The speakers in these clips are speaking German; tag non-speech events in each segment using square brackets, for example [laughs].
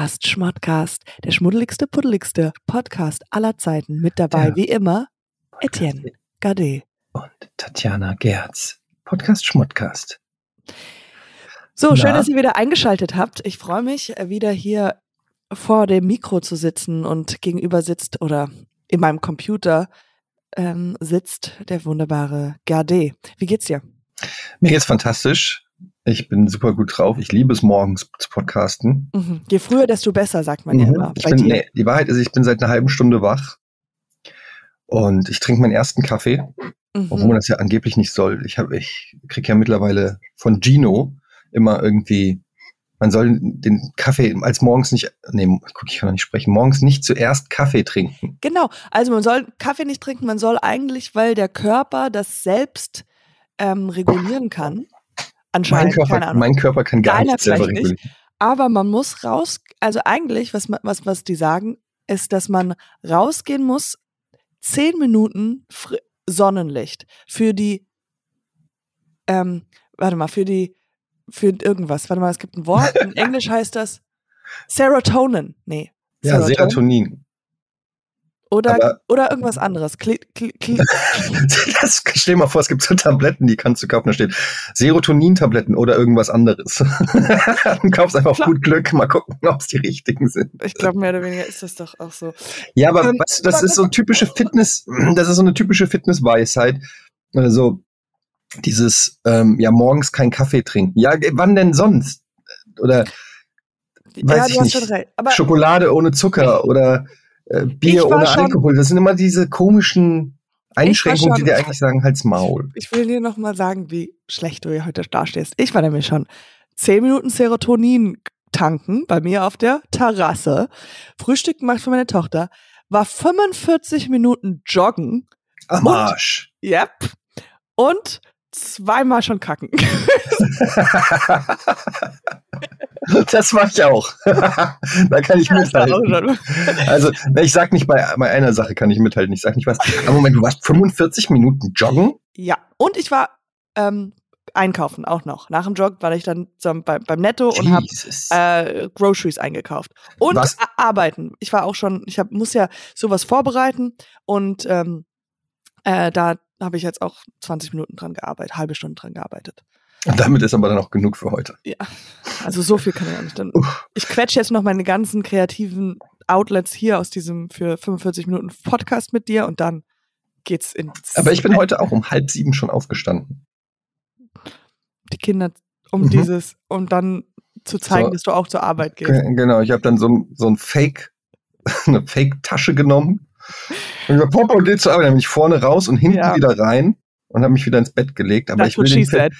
Podcast Schmodcast, der schmuddeligste, puddeligste Podcast aller Zeiten. Mit dabei, Ja. wie immer, Etienne Gade. Und Tatjana Gerz. Podcast Schmodcast. So, schön, Na? dass ihr wieder eingeschaltet habt. Ich freue mich, äh, wieder hier vor dem Mikro zu sitzen und gegenüber sitzt oder in meinem Computer ähm, sitzt der wunderbare Gade. Wie geht's dir? Mir geht's fantastisch. Ich bin super gut drauf. Ich liebe es morgens zu podcasten. Mhm. Je früher, desto besser, sagt man ja Mhm. immer. Ich bin, nee, die Wahrheit ist, ich bin seit einer halben Stunde wach. Und ich trinke meinen ersten Kaffee, obwohl Mhm. man das ja angeblich nicht soll. Ich, hab- ich krieg ja mittlerweile von Gino immer irgendwie, man soll den Kaffee als morgens nicht, nee, guck, ich kann noch nicht sprechen, morgens nicht zuerst Kaffee trinken. Genau, also man soll Kaffee nicht trinken, man soll eigentlich, weil der Körper das selbst ähm, regulieren kann. Mein Anscheinend, keine Körper, mein Körper kann gar Deiner nicht selber regulieren. Aber man muss raus, also eigentlich, was, was, was die sagen, ist, dass man rausgehen muss, zehn Minuten Sonnenlicht für die, ähm, warte mal, für die, für irgendwas. Warte mal, es gibt ein Wort, in [laughs] Englisch heißt das Serotonin. Nee. Ja, Serotonin. Oder, aber- oder irgendwas anderes. Kli, kli, kli, [laughs] Das, stell dir mal vor, es gibt so Tabletten, die kannst du kaufen, da steht Serotonin-Tabletten oder irgendwas anderes. [laughs] du kaufst einfach auf gut Glück, mal gucken, ob es die richtigen sind. ich glaube, mehr oder weniger ist das doch auch so. Ja, aber Ähm, weißt du, das ist so typische Fitness, [clears throat] das ist so eine typische Fitnessweisheit. Also dieses, ähm, ja, morgens keinen Kaffee trinken. Ja, äh, wann denn sonst? Oder Weiß ja, ich nicht. schon recht. Aber Schokolade ohne Zucker oder äh, Bier ohne schon- Alkohol. Das sind immer diese komischen Einschränkungen, die schon- dir eigentlich sagen, halt's Maul. ich will dir noch mal sagen, wie schlecht du hier heute dastehst. Ich war nämlich schon zehn Minuten Serotonin tanken bei mir auf der Terrasse, Frühstück gemacht für meine Tochter, war 45 Minuten joggen, Am Und- Arsch. yep, und zweimal schon kacken. [laughs] [laughs] [laughs] das mach ich auch. [laughs] da kann ich auch mithalten. Also, ich sag nicht, bei, bei einer Sache kann ich mithalten. Ich sag nicht was. Aber Moment, du warst 45 Minuten joggen? Ja, und ich war ähm, einkaufen auch noch. Nach dem Jog war ich dann zum, bei, beim Netto und habe Jesus. äh, Groceries eingekauft. Und Was? arbeiten. Ich war auch schon, ich hab, muss ja sowas vorbereiten und ähm, äh, da habe ich jetzt auch 20 Minuten dran gearbeitet, halbe Stunde dran gearbeitet. Und damit ist aber dann auch genug für heute. Ja, also so viel kann ich auch nicht. Dann, Uff. ich quetsche jetzt noch meine ganzen kreativen Outlets hier aus diesem für 45 Minuten Podcast mit dir und dann geht's ins Aber ich bin heute auch um halb sieben schon aufgestanden. die Kinder um Mhm. dieses, um dann zu zeigen, So. dass du auch zur Arbeit gehst. Ge- Genau, ich habe dann so, ein- so ein Fake, [laughs] eine Fake-Tasche genommen. Und gesagt, Papa, geh zur Arbeit. Dann bin ich vorne raus und hinten Ja. wieder rein und habe mich wieder ins Bett gelegt. Aber That's ich will den Film.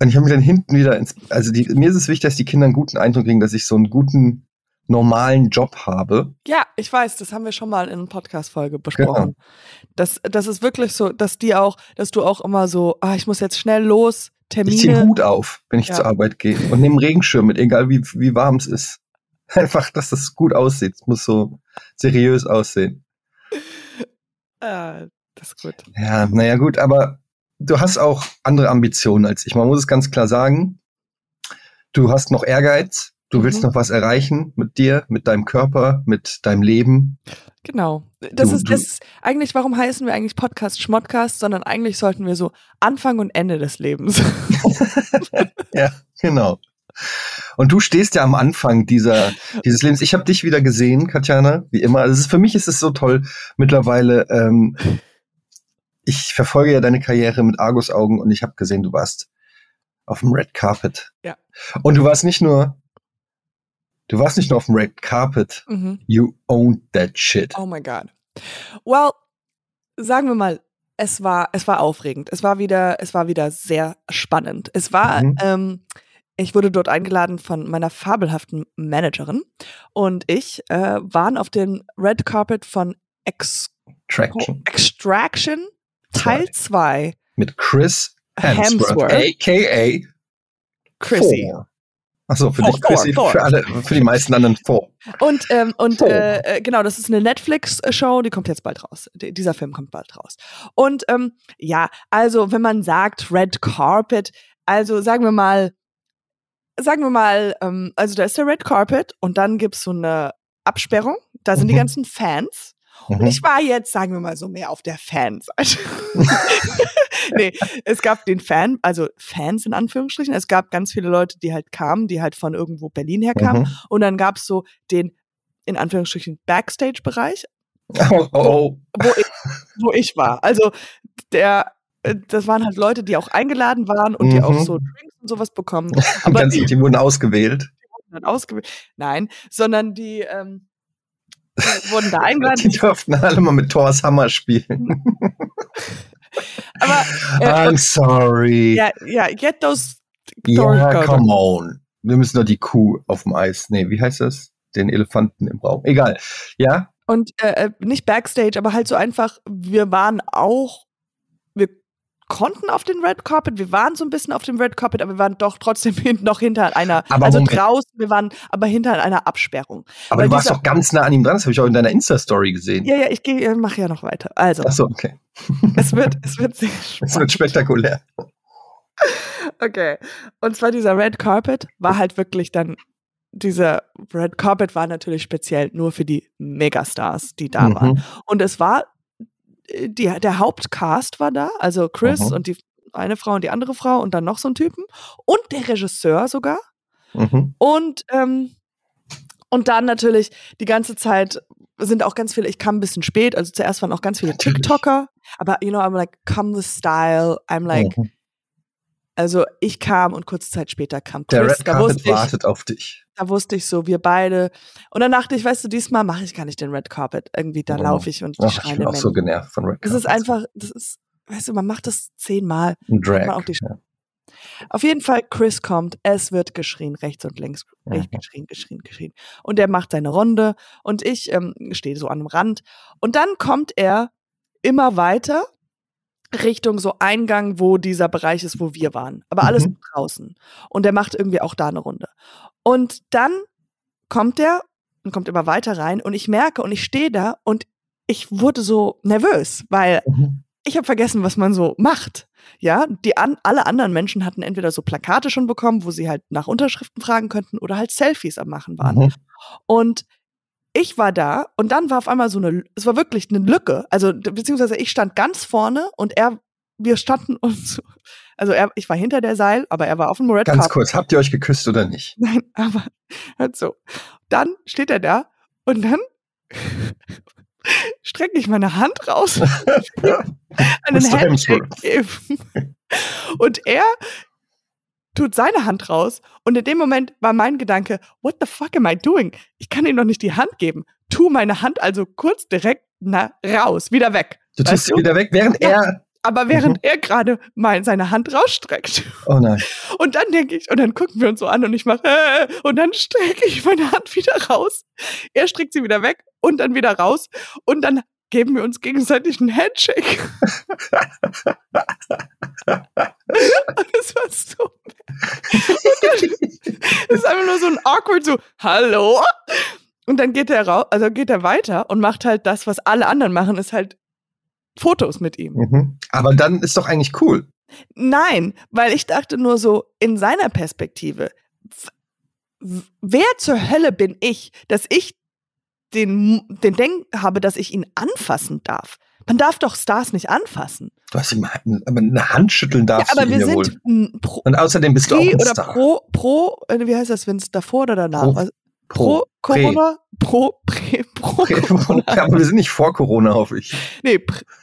Und ich habe mich dann hinten wieder ins, also die, mir ist es wichtig, dass die Kinder einen guten Eindruck kriegen, dass ich so einen guten, normalen Job habe. Ja, ich weiß, das haben wir schon mal in einer Podcast-Folge Genau. besprochen. Das, das ist wirklich so, dass die auch, dass du auch immer so, ah, ich muss jetzt schnell los, Ich ziehe den Termine. Hut auf, wenn ich Ja. zur Arbeit gehe und nehme einen Regenschirm mit, egal wie, wie warm es ist. [laughs] Einfach, dass das gut aussieht. Es muss so seriös aussehen. Äh, das ist gut. Ja, naja, gut, aber du hast auch andere Ambitionen als ich. Man muss es ganz klar sagen. Du hast noch Ehrgeiz. Du willst Mhm. noch was erreichen mit dir, mit deinem Körper, mit deinem Leben. Genau. Das Du- ist, das ist eigentlich, warum heißen wir eigentlich Podcast Schmodcast, sondern eigentlich sollten wir so Anfang und Ende des Lebens. [laughs] Ja, genau. Und du stehst ja am Anfang dieser, dieses Lebens. Ich habe dich wieder gesehen, Katjana, wie immer. Also für mich ist es so toll mittlerweile. Ähm, ich verfolge ja deine Karriere mit Argusaugen und ich habe gesehen, du warst auf dem Red Carpet. Ja. Und du warst nicht nur, du warst nicht nur auf dem Red Carpet. mhm. You owned that shit. Oh my God. Well, sagen wir mal, es war, es war aufregend. Es war wieder, es war wieder sehr spannend. Es war, Mhm. ähm, ich wurde dort eingeladen von meiner fabelhaften Managerin und ich äh, waren auf dem Red Carpet von Ex Traction. Extraction Teil 2. Mit Chris Hemsworth, Hemsworth. a.k.a. Chrissy. Thor. Achso, für Thor, dich Chrissy, Thor, für alle, für die meisten anderen Thor. Und, ähm, und äh, äh, genau, das ist eine Netflix-Show, die kommt jetzt bald raus. D dieser Film kommt bald raus. Und ähm, ja, also wenn man sagt Red Carpet, Also sagen wir mal, sagen wir mal, ähm, also da ist der Red Carpet und dann gibt's so eine Absperrung. Da sind die Mhm. ganzen Fans. Und Mhm. ich war jetzt, sagen wir mal, so mehr auf der Fanseite. [laughs] nee, es gab den Fan, also Fans in Anführungsstrichen. Es gab ganz viele Leute, die halt kamen, die halt von irgendwo Berlin herkamen. Mhm. Und dann gab's so den, in Anführungsstrichen, Backstage-Bereich, Oh, oh, oh. wo ich, wo ich war. Also der, äh, das waren halt Leute, die auch eingeladen waren und die auch Mhm. so Drinks und sowas bekommen. [laughs] Aber die die wurden ausgewählt. wurden dann ausgewählt. Nein, sondern die, ähm, die [laughs] wurden da eingeladen. Die durften alle mal mit Thors Hammer spielen. [laughs] Aber äh, I'm sorry. ja, ja, get those Ja, come on. Wir müssen doch die Kuh auf dem Eis. Nee, wie heißt das? Den Elefanten im Raum. Egal. Ja? Und äh, äh, nicht Backstage, aber halt so einfach, wir waren auch, konnten auf den Red Carpet, wir waren so ein bisschen auf dem Red Carpet, aber wir waren doch trotzdem [laughs] noch hinter einer, Aber also Moment. draußen, wir waren aber hinter einer Absperrung. Aber Weil du warst doch ganz nah an ihm dran. Das habe ich auch in deiner Insta-Story gesehen. Ja, ja, ich gehe, mache ja noch weiter. Also, Ach so, okay. [laughs] es wird, es wird sehr [laughs] spannend. wird spektakulär. Okay. Und zwar dieser Red Carpet war halt wirklich dann, dieser Red Carpet war natürlich speziell nur für die Megastars, die da waren. Mhm. Und es war, äh, die, der Hauptcast war da, also Chris Mhm. und die eine Frau und die andere Frau und dann noch so ein Typen und der Regisseur sogar. Mhm. Und, ähm, und dann natürlich die ganze Zeit sind auch ganz viele, ich kam ein bisschen spät, also zuerst waren auch ganz viele Natürlich. TikToker, aber you know, I'm like, come the style, I'm like, Mhm. also ich kam und kurze Zeit später kam Der Chris, Red da Carpet wartet auf dich. Da wusste ich so, wir beide. Und dann dachte ich, weißt du, diesmal mache ich gar nicht den Red Carpet. Irgendwie, da Oh. laufe ich und die Ach, ich bin auch so genervt von Red Das ist einfach, das ist, weißt du, man macht das zehnmal. ein Drag. auch die ja. Auf jeden Fall, Chris kommt, es wird geschrien, rechts und links, rechts Mhm. geschrien, geschrien, geschrien. Und er macht seine Runde und ich ähm, stehe so an dem Rand. Und dann kommt er immer weiter Richtung so Eingang, wo dieser Bereich ist, wo wir waren. Aber alles Mhm. draußen. Und er macht irgendwie auch da eine Runde. Und dann kommt er und kommt immer weiter rein und ich merke und ich stehe da und ich wurde so nervös, weil Mhm. ich habe vergessen, was man so macht. Ja, die an, alle anderen Menschen hatten entweder so Plakate schon bekommen, wo sie halt nach Unterschriften fragen könnten oder halt Selfies am machen waren. Mhm. Und ich war da und dann war auf einmal so eine, es war wirklich eine Lücke. Also, beziehungsweise ich stand ganz vorne und er, wir standen [laughs] uns, so, also er, ich war hinter der Seil, aber er war auf dem Red Ganz Carpet. kurz, habt ihr euch geküsst oder nicht? [laughs] Nein, aber halt so. Dann steht er da und dann [laughs] strecke ich meine Hand raus, einen. Handshake geben. Und er tut seine Hand raus und in dem Moment war mein Gedanke, what the fuck am I doing? Ich kann ihm doch nicht die Hand geben. Tu meine Hand also kurz direkt na, raus, wieder weg. Du Weißt tust sie du? wieder weg, während Ja. er. Aber während er gerade mal seine Hand rausstreckt. Oh nein. [laughs] Und dann denke ich, und dann gucken wir uns so an und ich mache, äh, und dann strecke ich meine Hand wieder raus. Er streckt sie wieder weg und dann wieder raus. Und dann geben wir uns gegenseitig einen Handshake. [laughs] und es war so. Dann ist einfach nur so ein awkward so, hallo? Und dann geht er raus, also geht er weiter und macht halt das, was alle anderen machen, ist halt Fotos mit ihm. Mhm. Aber dann ist doch eigentlich cool. Nein, weil ich dachte nur so, in seiner Perspektive, wer zur Hölle bin ich, dass ich den, den Denk habe, dass ich ihn anfassen darf? Man darf doch Stars nicht anfassen. Du hast ihm aber eine Hand schütteln Ja, darfst aber du wir ja sind m, pro, Und außerdem bist du auch Pre ein Star. pro, pro, äh, wie heißt das, wenn es davor oder danach? Pro- Was- pro, Prä. Corona? Pro, Prä, pro Prä- Corona. Ja, aber wir sind nicht vor Corona, hoffe ich. Nee,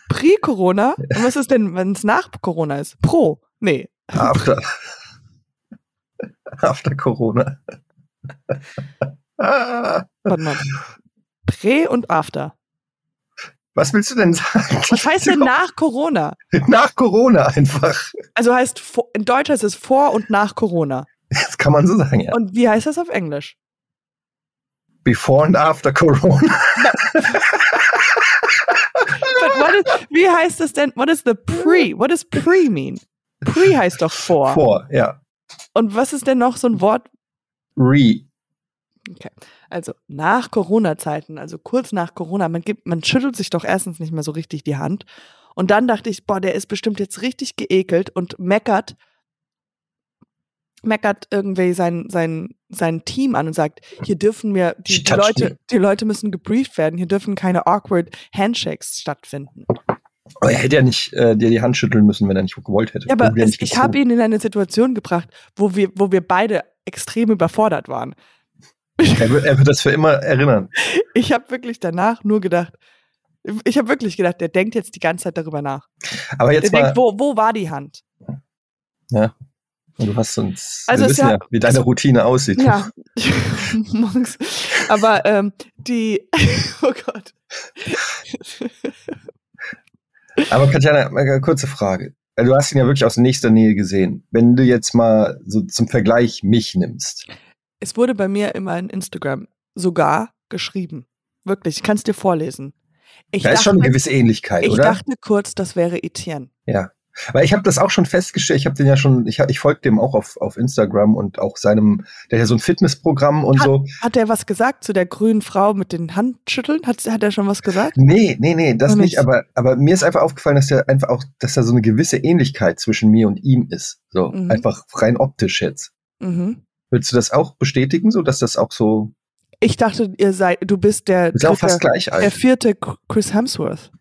Pre-Corona. Und was ist denn, wenn es nach Corona ist? Pro. Nee. After. After Corona. Warte mal. Prä und After. Was willst du denn sagen? Was heißt denn nach Corona? Nach Corona einfach. Also heißt, in Deutsch heißt es vor und nach Corona. Das kann man so sagen, ja. Und wie heißt das auf Englisch? Before and after Corona. Is, wie heißt es denn? What is the pre? What does pre mean? Pre heißt doch vor. Vor, ja. Und was ist denn noch so ein Wort? Re. Also nach Corona-Zeiten, also kurz nach Corona, man gibt, man schüttelt sich doch erstens nicht mehr so richtig die Hand. Und dann dachte ich, boah, der ist bestimmt jetzt richtig geekelt und meckert meckert irgendwie sein, sein, sein Team an und sagt, hier dürfen wir, die, die Leute, die Leute müssen gebrieft werden, hier dürfen keine awkward Handshakes stattfinden. Aber er hätte ja nicht äh, dir die Hand schütteln müssen, wenn er nicht gewollt hätte. Ja, aber es, ich habe ihn in eine Situation gebracht, wo wir, wo wir beide extrem überfordert waren. Er, wird, er wird das für immer erinnern. [laughs] Ich habe wirklich danach nur gedacht, ich habe wirklich gedacht, der denkt jetzt die ganze Zeit darüber nach. Aber Der jetzt mal, denkt, wo, wo war die Hand? ja, du hast uns, Also wir wissen ja- ja, wie deine Routine aussieht. Ja, [laughs] morgens. Aber ähm, die, [laughs] oh Gott. Aber Katjana, kurze Frage. Äh, Du hast ihn ja wirklich aus nächster Nähe gesehen. Wenn du jetzt mal so zum Vergleich mich nimmst. Es wurde bei mir in meinem Instagram sogar geschrieben. Wirklich, ich kann es dir vorlesen. Ich Da ist schon eine dachte- gewisse Ähnlichkeit, Ich oder? dachte kurz, das wäre Etienne. Ja. Weil ich habe das auch schon festgestellt, ich habe den ja schon, ich, ich folge dem auch auf, auf Instagram und auch seinem, der hat ja so ein Fitnessprogramm und Hat- so. Hat er was gesagt zu der grünen Frau mit den Handschütteln? Hat, hat er schon was gesagt? Nee, nee, nee, das nicht, nicht. aber, aber mir ist einfach aufgefallen, dass der einfach auch, dass da so eine gewisse Ähnlichkeit zwischen mir und ihm ist. So, Mhm. einfach rein optisch jetzt. Mhm. Willst du das auch bestätigen, so dass das auch so, Ich dachte, ihr seid, du bist der, ist ja auch fast gleich der alt. vierte Chris Hemsworth.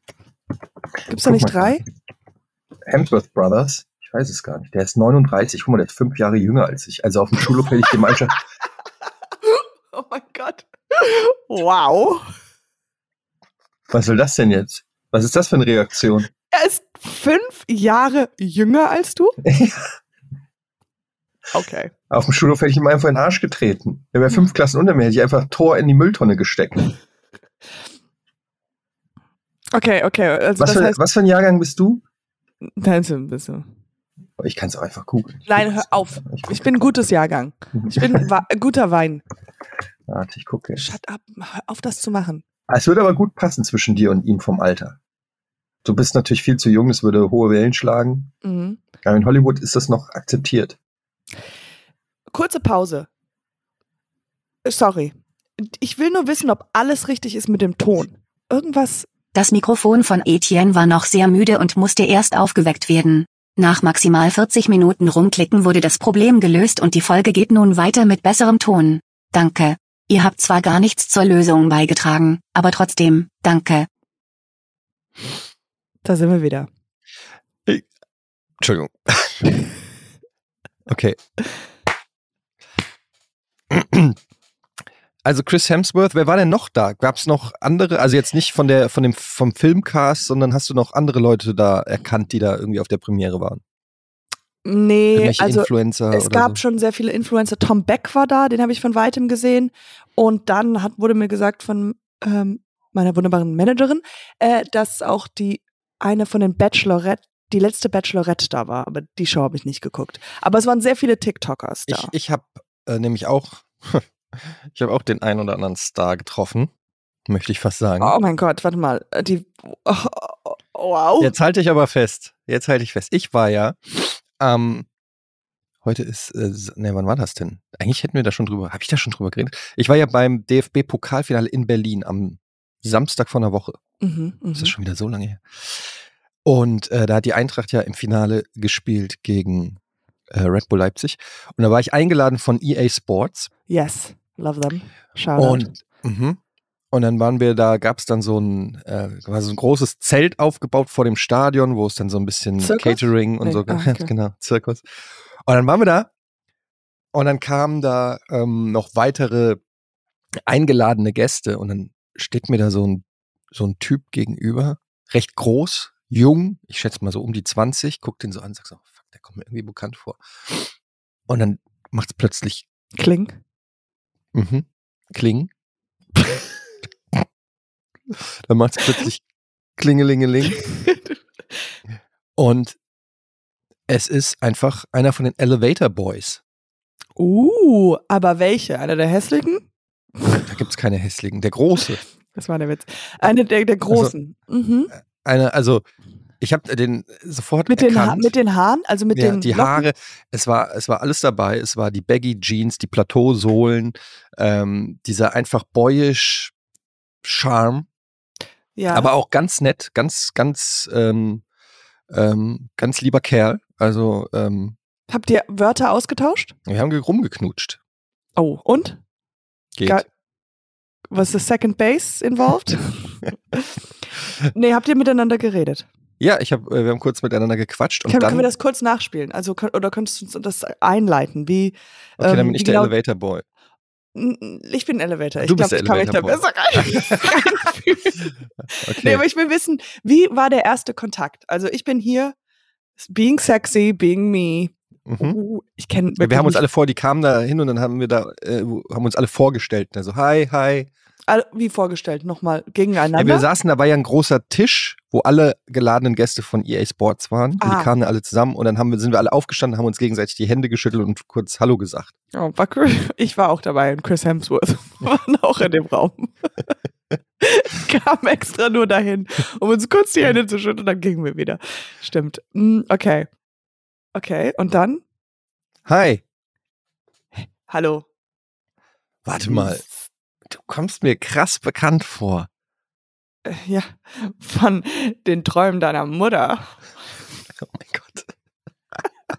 Gibt's da Guck nicht mal. drei? Hemsworth Brothers, ich weiß es gar nicht, der ist 39, guck mal, der ist fünf Jahre jünger als ich. Also auf dem Schulhof hätte ich dem einfach, [laughs] Oh mein Gott. Wow. was soll das denn jetzt? Was ist das für eine Reaktion? Er ist fünf Jahre jünger als du? [laughs] Okay. Auf dem Schulhof hätte ich ihm einfach in den Arsch getreten. Der wäre Hm. fünf Klassen unter mir, hätte ich einfach Tor in die Mülltonne gesteckt. Okay, okay. Also Was für, heißt, was für ein Jahrgang bist du? nein, so ein bisschen. Ich kann es auch einfach googeln. Nein, hör auf. Ich. Ich bin ein gutes Jahrgang. Ich bin [laughs] guter Wein. Warte, ich gucke. Shut up. Hör auf, das zu machen. Ah, Es würde aber gut passen zwischen dir und ihm vom Alter. Du bist natürlich viel zu jung, es würde hohe Wellen schlagen. Mhm. Aber in Hollywood ist das noch akzeptiert. Kurze Pause. Sorry. Ich will nur wissen, ob alles richtig ist mit dem Ton. Irgendwas. Das Mikrofon von Etienne war noch sehr müde und musste erst aufgeweckt werden. Nach maximal 40 Minuten rumklicken wurde das Problem gelöst und die Folge geht nun weiter mit besserem Ton. Danke. Ihr habt zwar gar nichts zur Lösung beigetragen, aber trotzdem, danke. Da sind wir wieder. Entschuldigung. [laughs] okay. Also Chris Hemsworth, wer war denn noch da? Gab es noch andere, also jetzt nicht von der von dem vom Filmcast, sondern hast du noch andere Leute da erkannt, die da irgendwie auf der Premiere waren? Nee, Irgendwelche also Influencer es gab so? schon sehr viele Influencer. Tom Beck war da, den habe ich von weitem gesehen. Und dann hat, wurde mir gesagt von ähm, meiner wunderbaren Managerin, äh, dass auch die eine von den Bachelorette, die letzte Bachelorette da war. Aber die Show habe ich nicht geguckt. Aber es waren sehr viele TikTokers da. Ich, ich habe äh, nämlich auch, [laughs] ich habe auch den einen oder anderen Star getroffen, möchte ich fast sagen. oh mein Gott, warte mal. äh, Die, oh, oh, wow. Jetzt halte ich aber fest. Jetzt halte ich fest. Ich war ja ähm, heute ist, äh, ne, wann war das denn? Eigentlich hätten wir da schon drüber, habe ich da schon drüber geredet? Ich war ja beim DFB-Pokalfinale in Berlin am Samstag vor einer Woche. Mhm, mhm. Das ist schon wieder so lange her. Und äh, da hat die Eintracht ja im Finale gespielt gegen äh, Red Bull Leipzig. Und da war ich eingeladen von EA Sports. Yes, love them. Shoutout. Und, mhm. und dann waren wir da, gab es dann so ein, äh, war so ein großes Zelt aufgebaut vor dem Stadion, wo es dann so ein bisschen Zirkus? Catering und Nee, so, ah, [laughs] okay. genau, Zirkus. Und dann waren wir da und dann kamen da ähm, noch weitere eingeladene Gäste und dann steht mir da so ein, so ein Typ gegenüber, recht groß, jung, ich schätze mal so um die 20, guckt den so an, sagt so, fuck, der kommt mir irgendwie bekannt vor. Und dann macht es plötzlich Kling. Mhm. Kling. [laughs] Dann macht es plötzlich Klingelingeling. Und es ist einfach einer von den Elevator Boys. Uh, aber welche? Einer der hässlichen? Da gibt es keine hässlichen. Der große. Das war der Witz. Eine der, der großen. mhm. Einer, also, ich habe den sofort Mit, den ha erkannt. mit den Haaren, also mit ja, den die Locken? Haare, es war, es war alles dabei. Es war die Baggy Jeans, die Plateausohlen, ähm, dieser einfach boyish Charme. Ja. aber auch ganz nett, ganz, ganz, ähm, ähm, ganz lieber Kerl. Also ähm, Habt ihr Wörter ausgetauscht? Wir haben rumgeknutscht. Oh, und? Geht. Ga- Was ist Second Base involved? [laughs] nee, habt ihr miteinander geredet? Ja, ich hab, äh, wir haben kurz miteinander gequatscht und Kann, dann, können wir das kurz nachspielen? Also, oder könntest du uns das einleiten? Wie, okay, dann ähm, bin ich wie der genau- Elevator Boy. Ich bin Elevator. Du ich glaube, ich kann mich da Elevator besser [laughs] rein-. Okay. Nee, aber ich will wissen, wie war der erste Kontakt? Also ich bin hier, being sexy, being me. mhm. Uh, ich kenne Wir haben uns alle vor, die kamen da hin und dann haben wir da, äh, haben uns alle vorgestellt. Also, hi, hi. Wie vorgestellt, nochmal Ja, gegeneinander. wir saßen, da war ja ein großer Tisch, wo alle geladenen Gäste von EA Sports waren. Ah. die kamen alle zusammen und dann haben wir, sind wir alle aufgestanden, haben uns gegenseitig die Hände geschüttelt und kurz Hallo gesagt. oh, war cool. Ich war auch dabei und Chris Hemsworth [laughs] waren auch in dem Raum. [laughs] Kam extra nur dahin, um uns kurz die Hände zu schütteln und dann gingen wir wieder. Stimmt. Mm, Okay. Okay, und dann? Hi. Hallo. Warte mal, kommst mir krass bekannt vor. Äh, Ja, von den Träumen deiner Mutter. Oh mein Gott. [laughs]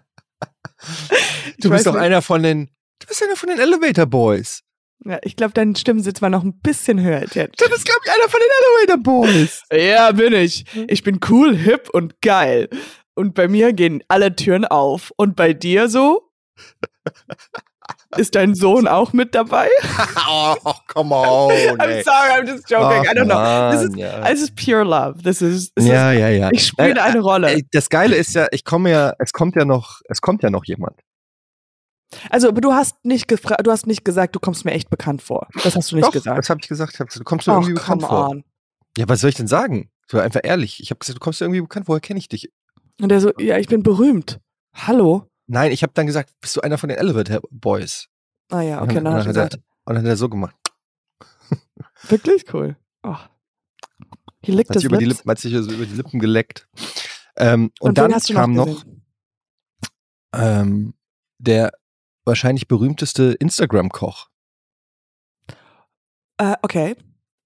Ich Du weiß bist doch nicht- einer von den, du bist einer von den Elevator Boys. Ja, ich glaube, dein Stimmensitz war noch ein bisschen höher jetzt. Du bist, glaube ich, einer von den Elevator Boys. Ja, bin ich. Ich bin cool, hip und geil. Und bei mir gehen alle Türen auf. Und bei dir so? [laughs] Ist dein Sohn auch mit dabei? [laughs] oh, come on. I'm ey. sorry, I'm just joking. I don't know. This is, Mann, ja. this is pure love. This is, this ja, ja, ja. is ich spiele Äh, eine Rolle. Das Geile ist ja, ich komme ja, es kommt ja noch, es kommt ja noch jemand. Also, aber du hast nicht gefra- du hast nicht gesagt, du kommst mir echt bekannt vor. Das hast du nicht Doch, gesagt. das habe ich gesagt. Du kommst mir Ach, irgendwie bekannt come vor. on. Ja, was soll ich denn sagen? So einfach ehrlich. Ich habe gesagt, du kommst mir irgendwie bekannt. Woher kenne ich dich? Und der so, ja, ich bin berühmt. Hallo? Nein, ich habe dann gesagt, bist du einer von den Elevator Boys? Ah ja, okay, Und dann du hat er- gesagt. Und dann hat er so gemacht. Wirklich cool. Oh. He licked Hat sich über die. Lippen, hat sich so über die Lippen geleckt. Ähm, und, Und dann kam noch noch ähm, der wahrscheinlich berühmteste Instagram-Koch. Äh, okay.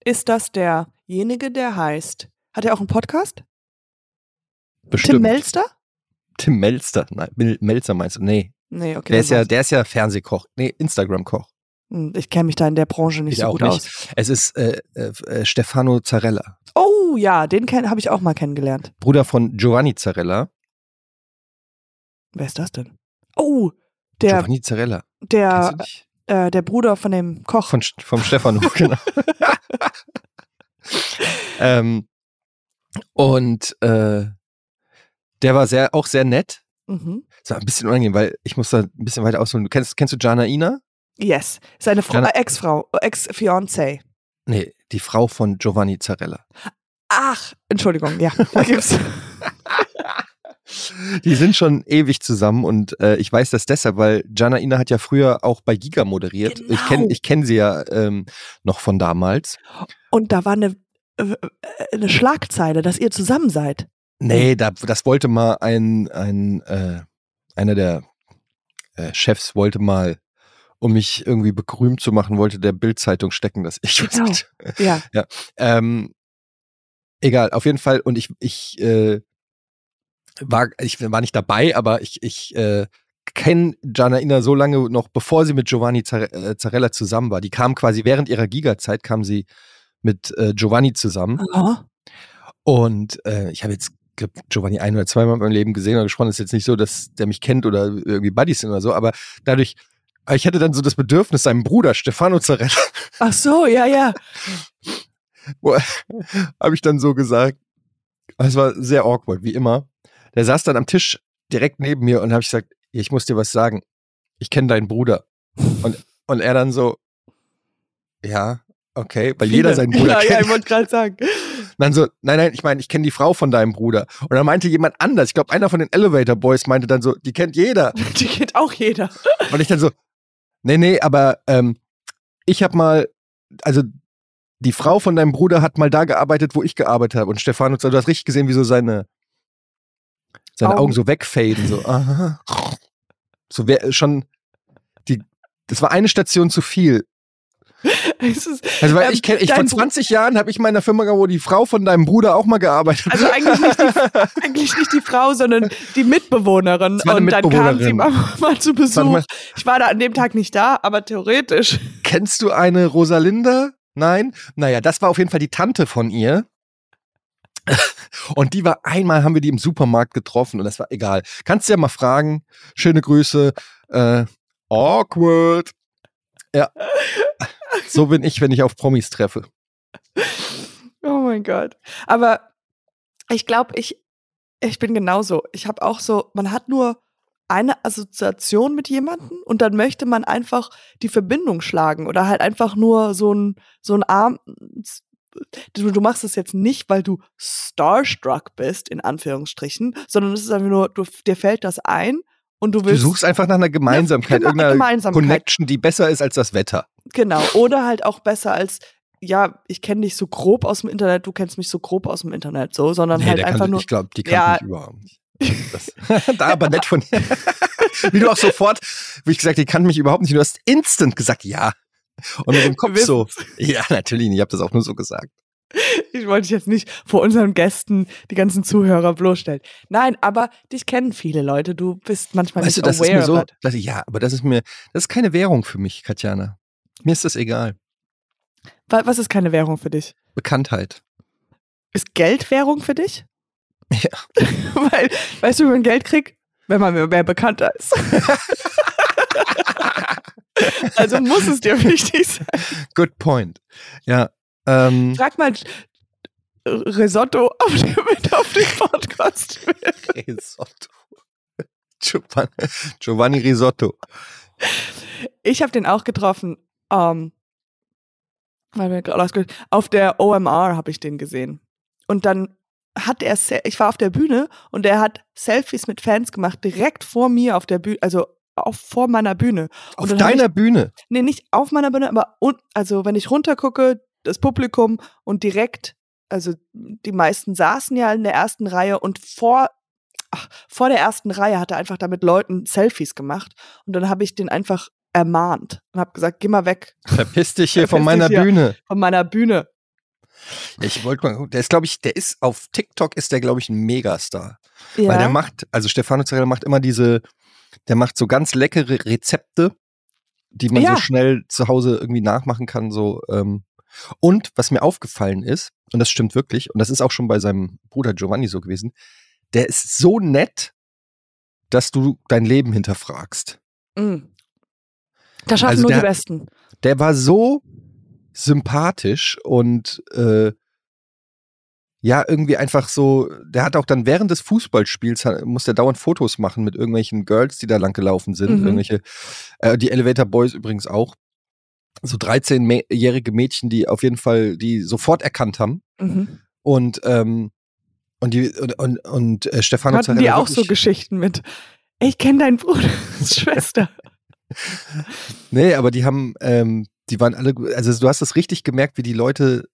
Ist das derjenige, der heißt, hat er auch einen Podcast? Bestimmt. Tim Melster? Tim Melster. Nein, Mel Melzer meinst du? Nee. Nee, okay. der, ist ja, der ist ja Fernsehkoch. Nee, Instagram-Koch. Hm, Ich kenne mich da in der Branche nicht Ich so gut nicht. aus. Es ist äh, äh, äh, Stefano Zarella. Oh ja, den habe ich auch mal kennengelernt. Bruder von Giovanni Zarella. Wer ist das denn? Oh, der, Giovanni Zarella. Der, nicht? äh, der Bruder von dem Koch. Von, vom Stefano, [laughs] genau. [laughs] ähm, und äh, der war sehr, auch sehr nett. mhm. Es war ein bisschen unangenehm, weil ich muss da ein bisschen weiter ausholen. Du kennst, kennst du Jana Ina? Yes. Seine äh, Ex-Frau, äh, Ex-Fiancé. Nee, die Frau von Giovanni Zarella. Ach, Entschuldigung, ja, da gibt's. [laughs] Die sind schon ewig zusammen und äh, ich weiß das deshalb, weil Jana Ina hat ja früher auch bei Giga moderiert. Ich kenne Genau. ich kenn sie ja ähm, noch von damals. Und da war eine, äh, eine Schlagzeile, dass ihr zusammen seid. Nee, da, das wollte mal ein, ein äh, einer der äh, Chefs wollte mal, um mich irgendwie berühmt zu machen, wollte der Bildzeitung stecken, dass ich [laughs] Genau. nicht. Ja. Ähm, egal, auf jeden Fall. Und ich, ich äh, war, ich war nicht dabei, aber ich, ich äh, kenne Jana Ina so lange noch, bevor sie mit Giovanni äh, Zarella zusammen war. Die kam quasi während ihrer Giga-Zeit, kam sie mit äh, Giovanni zusammen. Aha. Und äh, ich habe jetzt glaub, Giovanni ein oder zweimal in meinem Leben gesehen oder gesprochen. ist jetzt nicht so, dass der mich kennt oder irgendwie Buddies sind oder so, aber dadurch, ich hatte dann so das Bedürfnis, seinem Bruder Stefano Zarella, Ach so, ja, ja. [laughs] habe ich dann so gesagt. Es war sehr awkward, wie immer. Der saß dann am Tisch direkt neben mir und habe ich gesagt, ich muss dir was sagen. Ich kenne deinen Bruder. Und, und er dann so, ja, okay, weil jeder seinen Bruder ja, kennt. Ja, ich wollte gerade sagen. dann so, nein, nein, ich meine, ich kenne die Frau von deinem Bruder. Und dann meinte jemand anders, ich glaube, einer von den Elevator Boys meinte dann so, die kennt jeder. Die kennt auch jeder. Und ich dann so, nee, nee, aber ähm, ich habe mal, also die Frau von deinem Bruder hat mal da gearbeitet, wo ich gearbeitet habe. Und Stefano, du hast richtig gesehen, wie so seine, seine Augen, Augen. so wegfaden, so, [laughs] aha. So wär, schon, die, das war eine Station zu viel. Ist, Also weil ähm, ich kenne, ich vor Bru- 20 Jahren habe ich in meiner Firma, wo die Frau von deinem Bruder auch mal gearbeitet hat. Also eigentlich nicht, die, [laughs] eigentlich nicht die Frau, sondern die Mitbewohnerin. Und dann kam sie mal, Mitbewohnerin. mal [laughs] zu Besuch. mal- Ich war da an dem Tag nicht da, aber theoretisch. Kennst du eine Rosalinda? Nein? Naja, das war auf jeden Fall die Tante von ihr. Und die war einmal, haben wir die im Supermarkt getroffen und das war egal. Kannst du ja mal fragen. Schöne Grüße. Äh, awkward. Ja. [laughs] So bin ich, wenn ich auf Promis treffe. Oh mein Gott. Aber ich glaube, ich, ich bin genauso. Ich habe auch so, man hat nur eine Assoziation mit jemandem und dann möchte man einfach die Verbindung schlagen oder halt einfach nur so ein, so ein Arm. Du, du machst es jetzt nicht, weil du starstruck bist, in Anführungsstrichen, sondern es ist einfach nur, du, dir fällt das ein und du Du willst. suchst einfach nach einer Gemeinsamkeit, genau, irgendeiner Gemeinsamkeit. Connection, die besser ist als das Wetter. Genau. Oder halt auch besser als, ja, ich kenne dich so grob aus dem Internet, du kennst mich so grob aus dem Internet, so, sondern halt der einfach kannte, nur. ich glaube, die Ja. kannte ich überhaupt nicht. Das, [laughs] [laughs] da aber nett von dir. [laughs] Wie du auch sofort, wie ich gesagt, die kannte mich überhaupt nicht. Du hast instant gesagt, ja. Und mit dem Kopf so. Ja, natürlich nicht. Ich habe das auch nur so gesagt. Ich wollte dich jetzt nicht vor unseren Gästen, die ganzen Zuhörer bloßstellen. Nein, aber dich kennen viele Leute. Du bist manchmal Weißt du, nicht das ist aware mir so, dass ich, ja, aber das ist mir, das ist keine Währung für mich, Katjana. Mir ist das egal. Wa- Was ist keine Währung für dich? Bekanntheit. Ist Geld Währung für dich? Ja. [laughs] Weil, weißt du, wie man Geld kriegt? Wenn man mehr bekannter ist. [laughs] also muss es dir wichtig sein. Good point. Ja. Ähm, Frag mal Risotto, [laughs] ob der mit auf den Podcast. [laughs] Risotto. Giovanni, Giovanni Risotto. Ich habe den auch getroffen. Ähm, auf der OMR habe ich den gesehen. Und dann hat er, ich war auf der Bühne und er hat Selfies mit Fans gemacht, direkt vor mir auf der Bühne, also auf, vor meiner Bühne. Und Auf deiner Bühne. Nee, nicht auf meiner Bühne, aber un also wenn ich runtergucke, das Publikum und direkt, also die meisten saßen ja in der ersten Reihe und vor, ach, vor der ersten Reihe hat er einfach da mit Leuten Selfies gemacht und dann habe ich den einfach ermahnt und habe gesagt, geh mal weg Verpiss dich hier [laughs] von Verpiss meiner dich hier. Bühne. von meiner Bühne. Ich wollte mal, der ist, glaube ich, der ist auf TikTok ist der, glaube ich, ein Megastar. Ja. Weil der macht, also Stefano Zarella macht immer diese, der macht so ganz leckere Rezepte, die man Ja. so schnell zu Hause irgendwie nachmachen kann. So, ähm. Und was mir aufgefallen ist, und das stimmt wirklich, und das ist auch schon bei seinem Bruder Giovanni so gewesen, der ist so nett, dass du dein Leben hinterfragst. Mm. Da schaffen Also nur der- die Besten. Der war so sympathisch und äh, ja, irgendwie einfach so, der hat auch dann während des Fußballspiels, muss der dauernd Fotos machen mit irgendwelchen Girls, die da lang gelaufen sind. Mhm. Irgendwelche, äh, die Elevator Boys übrigens auch. So 13-jährige Mädchen, die auf jeden Fall, die sofort erkannt haben. Mhm. Und, ähm, und die, und, und, und äh, Stefano Hatten die auch so Geschichten mit, ich kenne deinen Bruder, [laughs] Schwester. [laughs] Nee, aber die haben, ähm, die waren alle, also du hast das richtig gemerkt, wie die Leute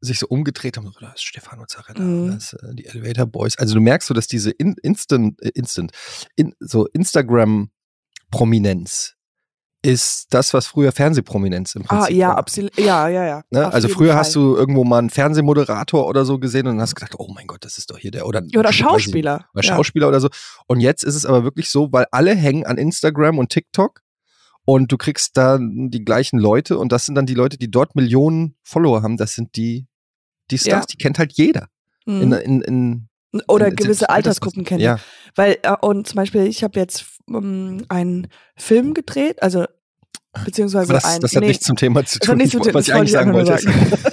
sich so umgedreht haben. So, Da ist Stefano Zarella, Mhm. da ist äh, die Elevator Boys. Also du merkst so, dass diese in, Instant, äh, Instant, in, so Instagram-Prominenz ist das, was früher Fernsehprominenz im Ah, Prinzip ja, war. absolut. Ja, ja, ja. Ne? Also früher Fall. hast du irgendwo mal einen Fernsehmoderator oder so gesehen und hast gedacht, oh mein Gott, das ist doch hier der oder, Ja, Oder ich nicht, Schauspieler. oder ja. Schauspieler oder so. Und jetzt ist es aber wirklich so, weil alle hängen an Instagram und TikTok und du kriegst da die gleichen Leute und das sind dann die Leute, die dort Millionen Follower haben. Das sind die, die Stars, Ja. die kennt halt jeder. In, Mhm. in, in, Oder in- gewisse in- Altersgruppen kennen. Ja, Weil, äh, und zum Beispiel, ich habe jetzt ähm, einen Film gedreht, also beziehungsweise aber das, ein. das hat nee, nichts zum Thema zu tun, dem- was ich eigentlich sagen ich wollte. [laughs]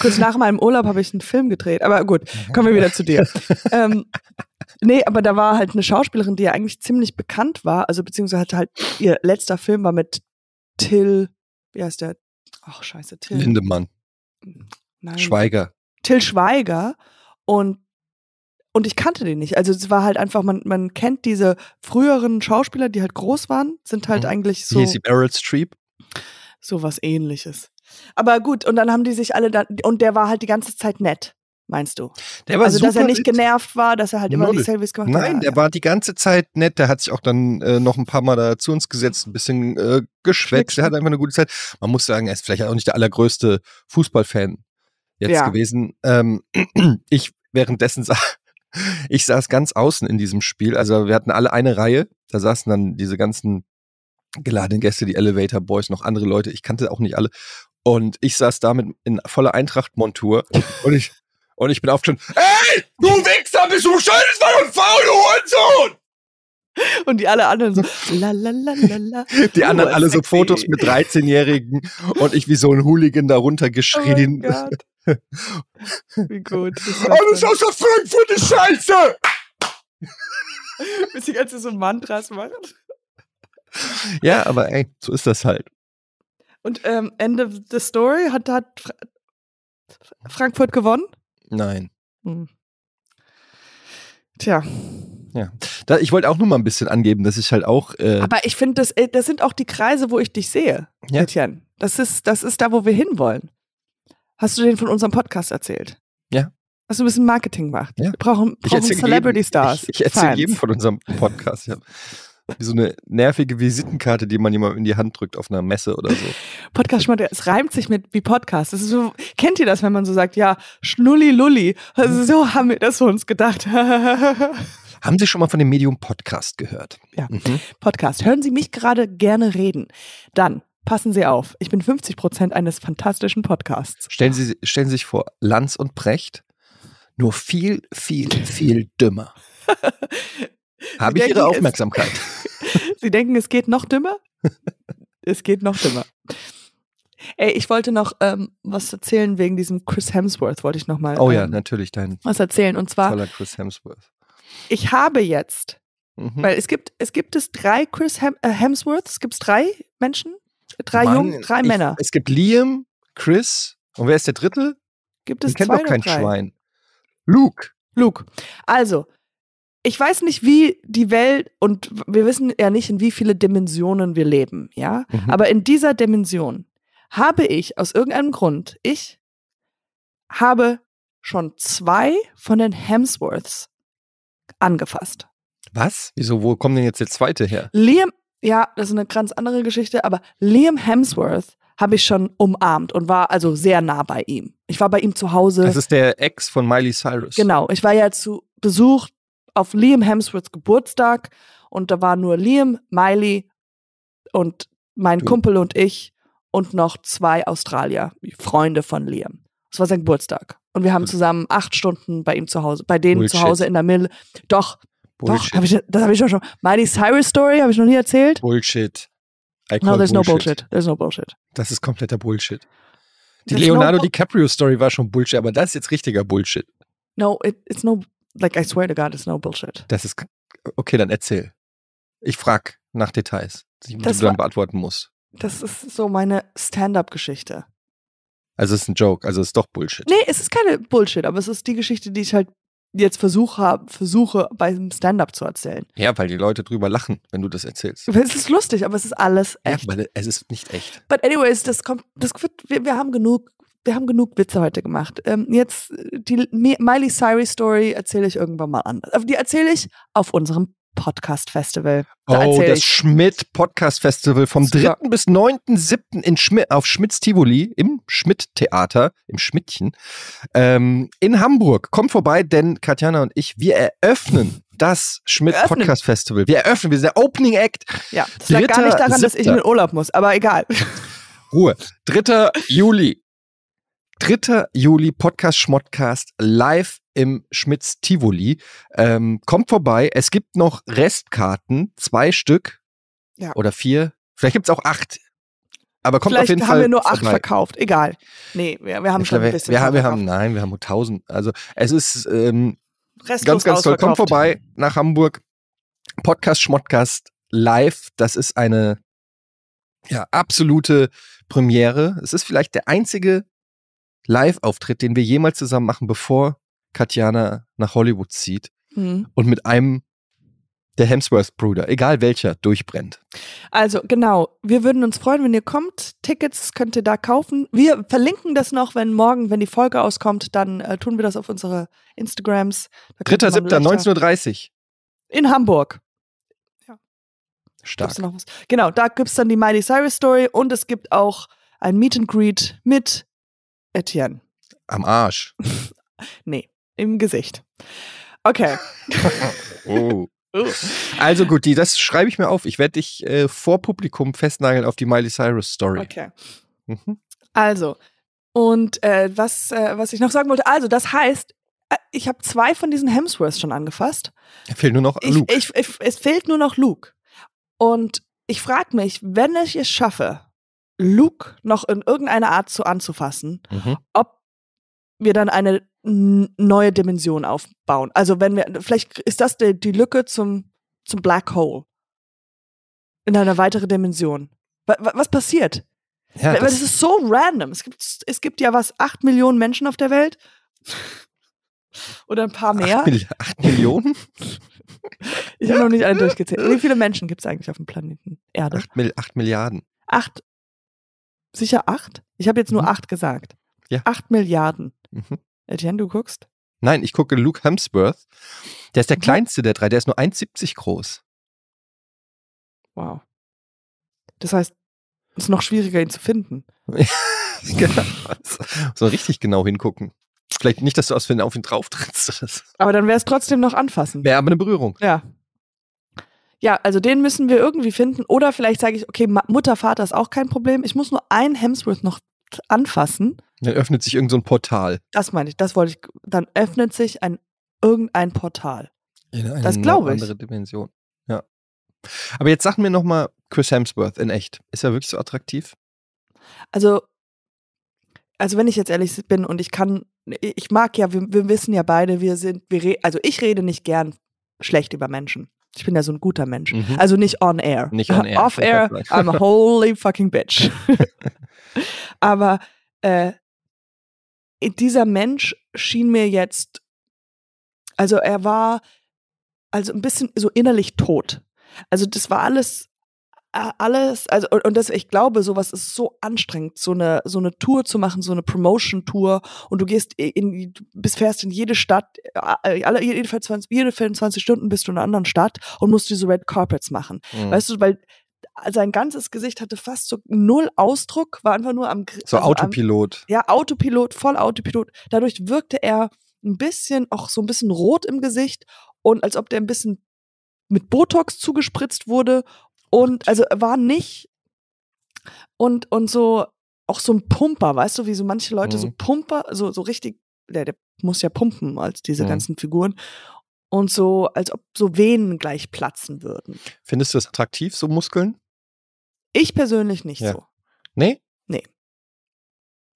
Kurz nach meinem Urlaub habe ich einen Film gedreht. Aber gut, kommen wir wieder zu dir. ähm, nee, aber da war halt eine Schauspielerin, die ja eigentlich ziemlich bekannt war. Also beziehungsweise hat halt ihr letzter Film war mit Till, wie heißt der? Ach scheiße, Till. Lindemann, Nein. Schweiger. Till Schweiger und und ich kannte den nicht. Also es war halt einfach, man, man kennt diese früheren Schauspieler, die halt groß waren, sind halt Mhm. eigentlich so hieß sie? Meryl Streep? so was ähnliches. Aber gut, und dann haben die sich alle dann, und der war halt die ganze Zeit nett. meinst du? Der war also, dass er nicht genervt war, dass er halt immer Null. die Selfies gemacht hat. Nein, der Ja. war die ganze Zeit nett. Der hat sich auch dann äh, noch ein paar Mal da zu uns gesetzt, ein bisschen äh, geschwätzt. Der hat einfach eine gute Zeit. Man muss sagen, er ist vielleicht auch nicht der allergrößte Fußballfan jetzt Ja. gewesen. Ähm, [clears throat] ich währenddessen sah, ich saß ganz außen in diesem Spiel. Also wir hatten alle eine Reihe. Da saßen dann diese ganzen geladenen Gäste, die Elevator Boys, noch andere Leute. Ich kannte auch nicht alle. Und ich saß da mit in voller Eintracht-Montur und ich und ich bin aufgestanden. Ey, du Wichser, bist du schön, das war doch ein faul, du Hurensohn! Und die alle anderen so, la la la la la. Die anderen Oh, alle so. Fotos mit 13-Jährigen und ich wie so ein Hooligan darunter geschrien. Oh. Wie gut. Alles denn? außer Frankfurt ist scheiße! Witzig, als sie so Mantras machen. Ja, aber ey, so ist das halt. Und ähm, Ende der Story hat, hat Fra Frankfurt gewonnen. Nein. Hm. Tja, Da, ich wollte auch nur mal ein bisschen angeben, dass ich halt auch. Äh, aber ich finde, das, äh, das sind auch die Kreise, wo ich dich sehe, Ja. Etienne. Das ist, das ist da, wo wir hinwollen. Hast du den von unserem Podcast erzählt? Ja. Hast du ein bisschen Marketing gemacht? Ja. Wir brauchen, brauchen Celebrity jedem, Stars. Ich, ich erzähle jedem von unserem Podcast. Ja. Wie so eine nervige Visitenkarte, die man jemandem in die Hand drückt auf einer Messe oder so. [laughs] Podcast es reimt sich mit wie Podcast. So, kennt ihr das, wenn man so sagt, ja, Schnulli Lulli. Also so haben wir das für uns gedacht. [laughs] Haben Sie schon mal von dem Medium Podcast gehört? Ja. Mhm. Podcast. Hören Sie mich gerade gerne reden. Dann passen Sie auf. Ich bin 50 Prozent eines fantastischen Podcasts. Stellen Sie, stellen Sie sich vor, Lanz und Precht, nur viel, viel, viel dümmer. [laughs] Habe ich denken, Ihre es- Aufmerksamkeit? [laughs] Sie denken, es geht noch dümmer? [laughs] es geht noch dümmer. Ey, ich wollte noch ähm, was erzählen wegen diesem Chris Hemsworth, wollte ich noch mal Oh ja, ähm, natürlich, dein was erzählen. Und zwar, toller Chris Hemsworth. Ich habe jetzt, Mhm. weil es gibt, es gibt es drei Chris Hem äh, Hemsworths, es gibt drei Menschen, drei Mann, Jungen, drei ich, Männer. Es gibt Liam, Chris, und wer ist der dritte? Gibt es kennt zwei doch kein drei? Schwein. Luke. Luke. Also, ich weiß nicht, wie die Welt und wir wissen ja nicht, in wie viele Dimensionen wir leben, ja. Mhm. Aber in dieser Dimension habe ich aus irgendeinem Grund, ich habe schon zwei von den Hemsworths angefasst. Was? Wieso, wo kommt denn jetzt der zweite her? Liam, ja, das ist eine ganz andere Geschichte, aber Liam Hemsworth habe ich schon umarmt und war also sehr nah bei ihm. Ich war bei ihm zu Hause. Das ist der Ex von Miley Cyrus. Genau, ich war ja zu Besuch auf Liam Hemsworths Geburtstag und da war nur Liam, Miley und mein Du. Kumpel und ich und noch zwei Australier, Freunde von Liam. Das war sein Geburtstag. Und wir haben zusammen acht Stunden bei ihm zu Hause, bei denen zu Bullshit. Hause in der Mille. Doch, doch, Bullshit. hab ich, das habe ich doch schon. Miley Cyrus Story habe ich noch nie erzählt. Bullshit. I No, there's no bullshit. There's no bullshit. Das ist kompletter Bullshit. Die There's Leonardo no DiCaprio Story war schon Bullshit, aber das ist jetzt richtiger Bullshit. No, it, it's no, like I swear to God, it's no bullshit. Das ist okay, dann erzähl. Ich frag nach Details, die Das du dann beantworten musst. Das ist so meine Stand-up-Geschichte. Also es ist ein Joke, also es ist doch Bullshit. Nee, es ist keine Bullshit, aber es ist die Geschichte, die ich halt jetzt versuche, versuche beim Stand-up zu erzählen. Ja, weil die Leute drüber lachen, wenn du das erzählst. Es ist lustig, aber es ist alles Ja, echt. weil es ist nicht echt. But anyways, das kommt, das wird, wir, wir haben genug, wir haben genug Witze heute gemacht. Ähm, jetzt äh, die Mi- Miley Cyrus Story erzähle ich irgendwann mal anders. Aber die erzähle ich auf unserem Podcast Festival. Da Oh, das ich. Schmidt Podcast Festival vom Ja. 3. bis 9.7. in Schmidt, auf Schmidts Tivoli im Schmidt Theater, im Schmidtchen, ähm, in Hamburg. Kommt vorbei, denn Katjana und ich, wir eröffnen das Schmidt Eröffnen. Podcast Festival. Wir eröffnen, wir sind der Opening Act. Ja, das lag gar nicht daran, dass ich in den Urlaub muss, aber egal. Ruhe. 3. Juli. 3. Juli Podcast Schmottcast live im Schmitz Tivoli. Ähm, kommt vorbei. Es gibt noch Restkarten, zwei Stück Ja. oder vier. Vielleicht gibt's auch acht. Aber kommt auf Vielleicht jeden haben Fall. wir nur acht vorbei. verkauft. Egal. Nee, wir, wir haben Ich schon glaube, ein bisschen. wir, wir verkauft. haben, nein, wir haben tausend. Also es ist ähm, Restlos ganz, ganz toll. Kommt vorbei nach Hamburg. Podcast Schmottcast live. Das ist eine ja, absolute Premiere. Es ist vielleicht der einzige Live-Auftritt, den wir jemals zusammen machen, bevor Katjana nach Hollywood zieht Hm. und mit einem der Hemsworth-Bruder, egal welcher, durchbrennt. Also genau, wir würden uns freuen, wenn ihr kommt. Tickets könnt ihr da kaufen. Wir verlinken das noch, wenn morgen, wenn die Folge auskommt, dann äh, tun wir das auf unsere Instagrams. Da könnt ihr mal 3.7., leichter- 19.30 Uhr. In Hamburg. Stark. Noch was? Genau, da gibt's dann die Miley Cyrus Story und es gibt auch ein Meet and Greet mit Etienne. Am Arsch. [laughs] Nee, im Gesicht. Okay. [laughs] [laughs] Oh. Also gut, die, das schreibe ich mir auf. Ich werde dich äh, vor Publikum festnageln auf die Miley Cyrus Story. Okay. Mhm. Also, und äh, was, äh, was ich noch sagen wollte, also das heißt, äh, ich habe zwei von diesen Hemsworths schon angefasst. Fehlt nur noch Ich, Luke. ich, ich, es fehlt nur noch Luke. Und ich frage mich, wenn ich es schaffe, Luke noch in irgendeiner Art zu anzufassen, mhm. ob wir dann eine neue Dimension aufbauen. Also wenn wir, vielleicht ist das die, die Lücke zum, zum Black Hole. In einer weiteren Dimension. Wa- wa- Was passiert? Ja, das, das ist so random. Es gibt, es gibt ja was, acht Millionen Menschen auf der Welt. [laughs] Oder ein paar mehr. acht, Mil acht Millionen? [laughs] Ich habe noch nicht alle [laughs] durchgezählt. Wie viele Menschen gibt es eigentlich auf dem Planeten Erde? Acht, Mil acht Milliarden. Acht. Sicher acht? Ich habe jetzt nur Mhm. acht gesagt. Ja. Acht Milliarden. Mhm. Etienne, du guckst? Nein, ich gucke Luke Hemsworth. Der ist der Mhm. kleinste der drei. Der ist nur 1,70 groß. Wow. Das heißt, es ist noch schwieriger, ihn zu finden. [laughs] genau. So richtig genau hingucken. Vielleicht nicht, dass du aus auf ihn drauf trittst. Aber dann wäre es trotzdem noch anfassen. wäre aber eine Berührung. Ja. Ja, also den müssen wir irgendwie finden. Oder vielleicht sage ich, okay, Mutter, Vater ist auch kein Problem. Ich muss nur einen Hemsworth noch anfassen. Dann öffnet sich irgend so ein Portal. Das meine ich, das wollte ich. Dann öffnet sich ein irgendein Portal. In eine Das glaube ich. andere Dimension. Ja. Aber jetzt sag mir noch mal Chris Hemsworth in echt. Ist er wirklich so attraktiv? Also, also wenn ich jetzt ehrlich bin und ich kann, ich mag ja, wir, wir wissen ja beide, wir sind, wir re also ich rede nicht gern schlecht über Menschen. Ich bin ja so ein guter Mensch. Mhm. Also nicht on air. Nicht on air, [laughs] Off air. [laughs] I'm a holy fucking bitch. [laughs] Aber äh, dieser Mensch schien mir jetzt, also er war also ein bisschen so innerlich tot. Also das war alles, alles, also und, das, ich glaube, sowas ist so anstrengend, so eine so eine Tour zu machen, so eine Promotion-Tour und du gehst in, du bist fährst in jede Stadt, alle jede 24, jede 24 Stunden bist du in einer anderen Stadt und musst diese Red Carpets machen. Mhm. Weißt du, weil sein ganzes Gesicht hatte fast so null Ausdruck, war einfach nur am so also am, Autopilot. ja, Autopilot, voll Autopilot. Dadurch wirkte er ein bisschen, auch so ein bisschen rot im Gesicht und als ob der ein bisschen mit Botox zugespritzt wurde und also er war nicht und, und so, auch so ein Pumper, weißt du, wie so manche Leute so Mhm. Pumper, so, so richtig, der, der muss ja pumpen als diese Mhm. ganzen Figuren und so, als ob so Venen gleich platzen würden. Findest du das attraktiv, so Muskeln? Ich persönlich nicht Ja. so. Nee?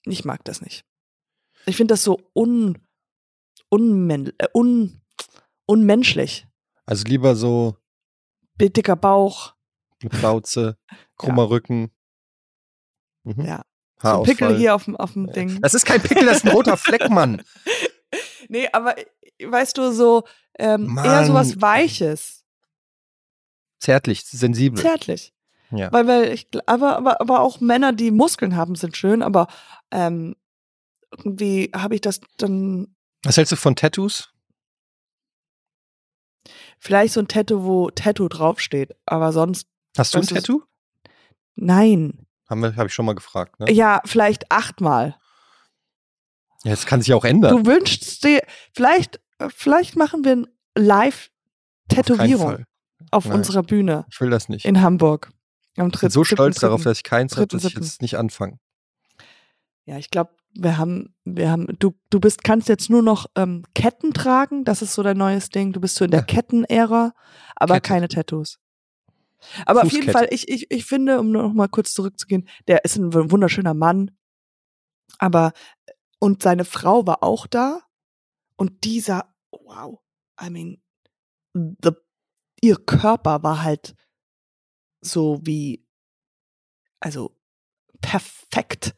Ich mag das nicht. Ich finde das so un, unmän, äh, un, unmenschlich. Also lieber so Dicker Bauch, eine Plauze, krummer Rücken. Mhm. Ja. so ein Pickel hier auf dem, auf dem Ding. Das ist kein Pickel, das ist ein roter Fleck, Mann. [laughs] Nee, aber äh, weißt du, so ähm, eher sowas Weiches, Zärtlich, sensibel. zärtlich. Ja. Weil, weil ich, aber, aber, aber auch Männer, die Muskeln haben, sind schön, aber ähm, irgendwie habe ich das dann Was hältst du von Tattoos? vielleicht so ein Tattoo, wo Tattoo draufsteht, aber sonst Hast du ein Tattoo? nein. Haben wir, habe ich schon mal gefragt. Ne? Ja, vielleicht achtmal. Ja, das kann sich auch ändern. Du wünschst dir, vielleicht, äh, vielleicht machen wir eine Auf keinen Live-Tätowierung auf, Nein. unserer Bühne Ich will das nicht. in Hamburg. Am ich bin 3. so stolz darauf, 7.3.. dass ich keins habe, dass ich jetzt nicht anfange. Ja, ich glaube, wir haben, wir haben, du, du bist, kannst jetzt nur noch ähm, Ketten tragen, das ist so dein neues Ding. Du bist so in der. Kettenära, aber Kette. keine Tattoos. Aber auf jeden. Fall, ich, ich, ich finde, um noch mal kurz zurückzugehen, der ist ein wunderschöner Mann, aber und seine Frau war auch da und dieser, wow, I mean, the, ihr Körper war halt so wie, also perfekt.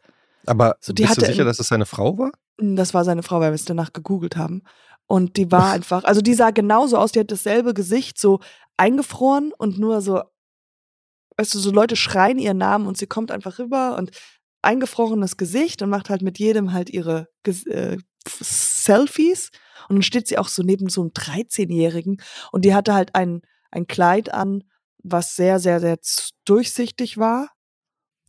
Aber So, die bist du sicher, dass es seine Frau war? Das war seine Frau, weil wir es danach gegoogelt haben. Und die war [laughs] einfach, also die sah genauso aus, die hat dasselbe Gesicht, so eingefroren und nur so, weißt du, so Leute schreien ihren Namen und sie kommt einfach rüber und eingefrorenes Gesicht und macht halt mit jedem halt ihre äh, Selfies. Und dann steht sie auch so neben so einem 13-Jährigen und die hatte halt ein, ein Kleid an, was sehr, sehr, sehr durchsichtig war.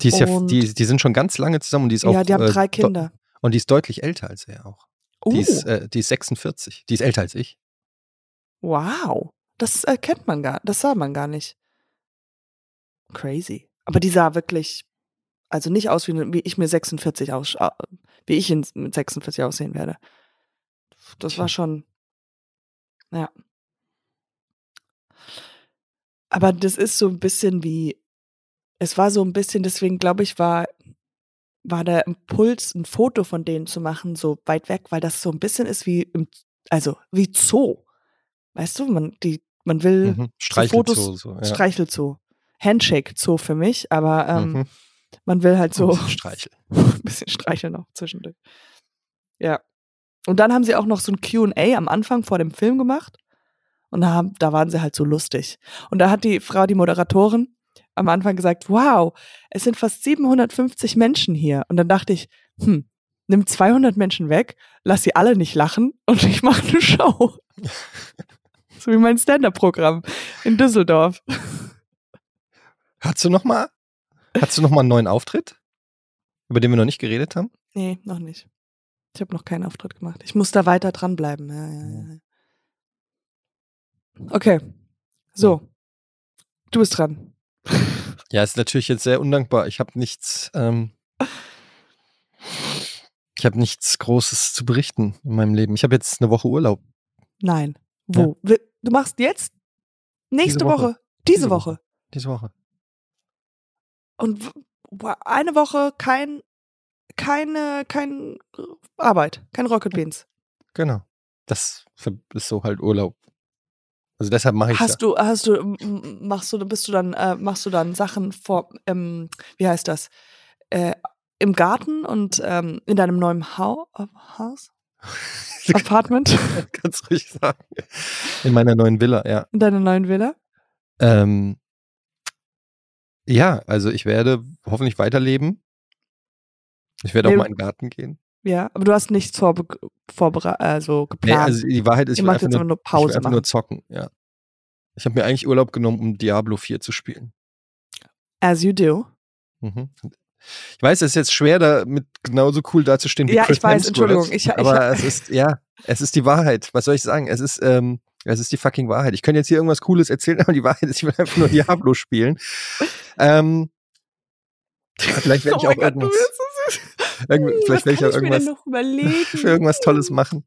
Die, ist ja, die, die sind schon ganz lange zusammen und die ist auch. ja, die haben äh, drei do- Kinder. Und die ist deutlich älter als er auch. Oh, Die, ist, äh, die ist 46. Die ist älter als ich. wow. Das erkennt man gar, das sah man gar nicht. Crazy. Aber die sah wirklich, also nicht aus, wie, wie ich mir 46 aus, wie ich in, mit 46 aussehen werde. Das war schon, ja. Aber das ist so ein bisschen wie, es war so ein bisschen, deswegen glaube ich, war, war der Impuls, ein Foto von denen zu machen, so weit weg, weil das so ein bisschen ist wie im, also wie Zoo. Weißt du, man, die, man will Mhm. so Streichelt Fotos, so. ja. Streichelzoo. Handshake Zoo für mich, aber ähm, Mhm. man will halt so Ein bisschen [laughs] Streichel. ein bisschen streicheln noch zwischendurch. Ja. Und dann haben sie auch noch so ein QA am Anfang vor dem Film gemacht. Und da, haben, da waren sie halt so lustig. Und da hat die Frau, die Moderatorin, am Anfang gesagt, wow, es sind fast 750 Menschen hier. Und dann dachte ich, hm, nimm 200 Menschen weg, lass sie alle nicht lachen und ich mache eine Show. [laughs] so wie mein Stand-Up-Programm in Düsseldorf. Hast du noch mal? Hast du noch mal einen neuen Auftritt? Über den wir noch nicht geredet haben? Nee, noch nicht. Ich habe noch keinen Auftritt gemacht. Ich muss da weiter dranbleiben. Ja, ja, ja. Okay. So. Du bist dran. Ja, ist natürlich jetzt sehr undankbar. Ich habe nichts, ähm, ich habe nichts Großes zu berichten in meinem Leben. Ich habe jetzt eine Woche Urlaub. Nein. Wo? Wi- Du machst jetzt? Nächste Diese Woche. Woche. Diese, Diese Woche. Woche. Diese Woche. Und eine Woche kein, keine, kein Arbeit, kein Rocket Beans. Genau. Das ist so halt Urlaub. Also deshalb mache ich Hast du, hast du, machst du, bist du dann, äh, machst du dann Sachen vor, ähm, wie heißt das? Äh, Im Garten und ähm, in deinem neuen Hau äh, Haus? [laughs] Apartment? [laughs] Ganz ruhig sagen. In meiner neuen Villa, ja. In deiner neuen Villa? Ähm, ja, also ich werde hoffentlich weiterleben. Ich werde Nee, auch mal in den Garten gehen. Ja, aber du hast nichts vorbe vorbere also Nee, geplant. also die Wahrheit ist, ich will einfach jetzt nur, nur ich will Pause einfach nur machen. zocken, ja. Ich habe mir eigentlich Urlaub genommen, um Diablo 4 zu spielen. As you do. Mhm. Ich weiß, es ist jetzt schwer, damit genauso cool dazustehen wie Ja, Chris ich weiß, Hemsworth, Entschuldigung, ich- ich- aber es ist, ja, es ist die Wahrheit. Was soll ich sagen? Es ist, ähm, es ist die fucking Wahrheit. Ich könnte jetzt hier irgendwas Cooles erzählen, aber die Wahrheit ist, ich will einfach nur Diablo spielen. Ähm, vielleicht werde ich Oh auch Gott, irgendwas, irgend- Hm, vielleicht werde ich auch ich irgendwas noch [laughs] überlegen? für irgendwas Tolles machen.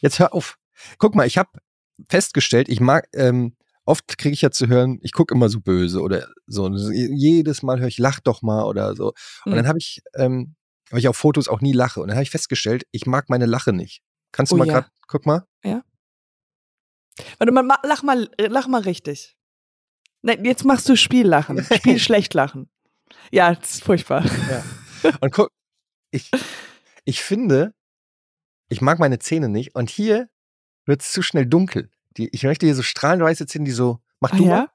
Jetzt hör auf. Guck mal, ich habe festgestellt, ich mag, ähm, oft kriege ich ja zu hören, ich gucke immer so böse oder so. Jedes Mal höre ich, lach doch mal oder so. Und Hm. dann habe ich, ähm, weil ich auf Fotos auch nie lache. Und dann habe ich festgestellt, ich mag meine Lache nicht. Kannst du Oh mal ja. gerade, guck mal. Warte mal, ma- lach mal, lach mal richtig. Nein, jetzt machst du Spiellachen. [laughs] Spiel schlecht lachen. Ja, das ist furchtbar. [laughs] Und guck, ich, ich finde, ich mag meine Zähne nicht. Und hier wird es zu schnell dunkel. Die, ich möchte hier so strahlend weiße Zähne, die so, mach Ah, du mal. ja?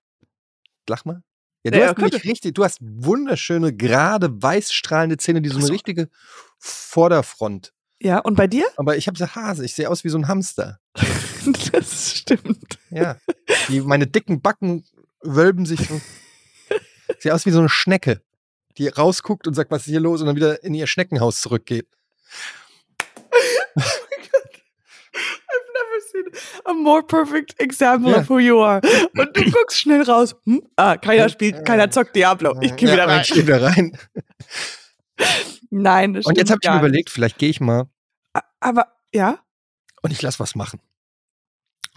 Lach mal. Ja, du Ja, hast könnte. nämlich richtig, du hast wunderschöne, gerade weiß strahlende Zähne, die so eine so. richtige Vorderfront. Ja, und bei dir? Aber ich habe so Hase, ich sehe aus wie so ein Hamster. [laughs] Das stimmt. Ja. Die, meine dicken Backen wölben sich so. Ich [laughs] sehe aus wie so eine Schnecke, die rausguckt und sagt, was ist hier los und dann wieder in ihr Schneckenhaus zurückgeht. [laughs] A more perfect example Ja. of who you are. Und du [clears throat] guckst schnell raus. Hm? Ah, keiner spielt, keiner zockt Diablo. Ich gehe wieder rein. Ich gehe wieder rein. Nein, das Und jetzt habe ich mir überlegt, vielleicht gehe ich mal. Aber, ja? und ich lass was machen.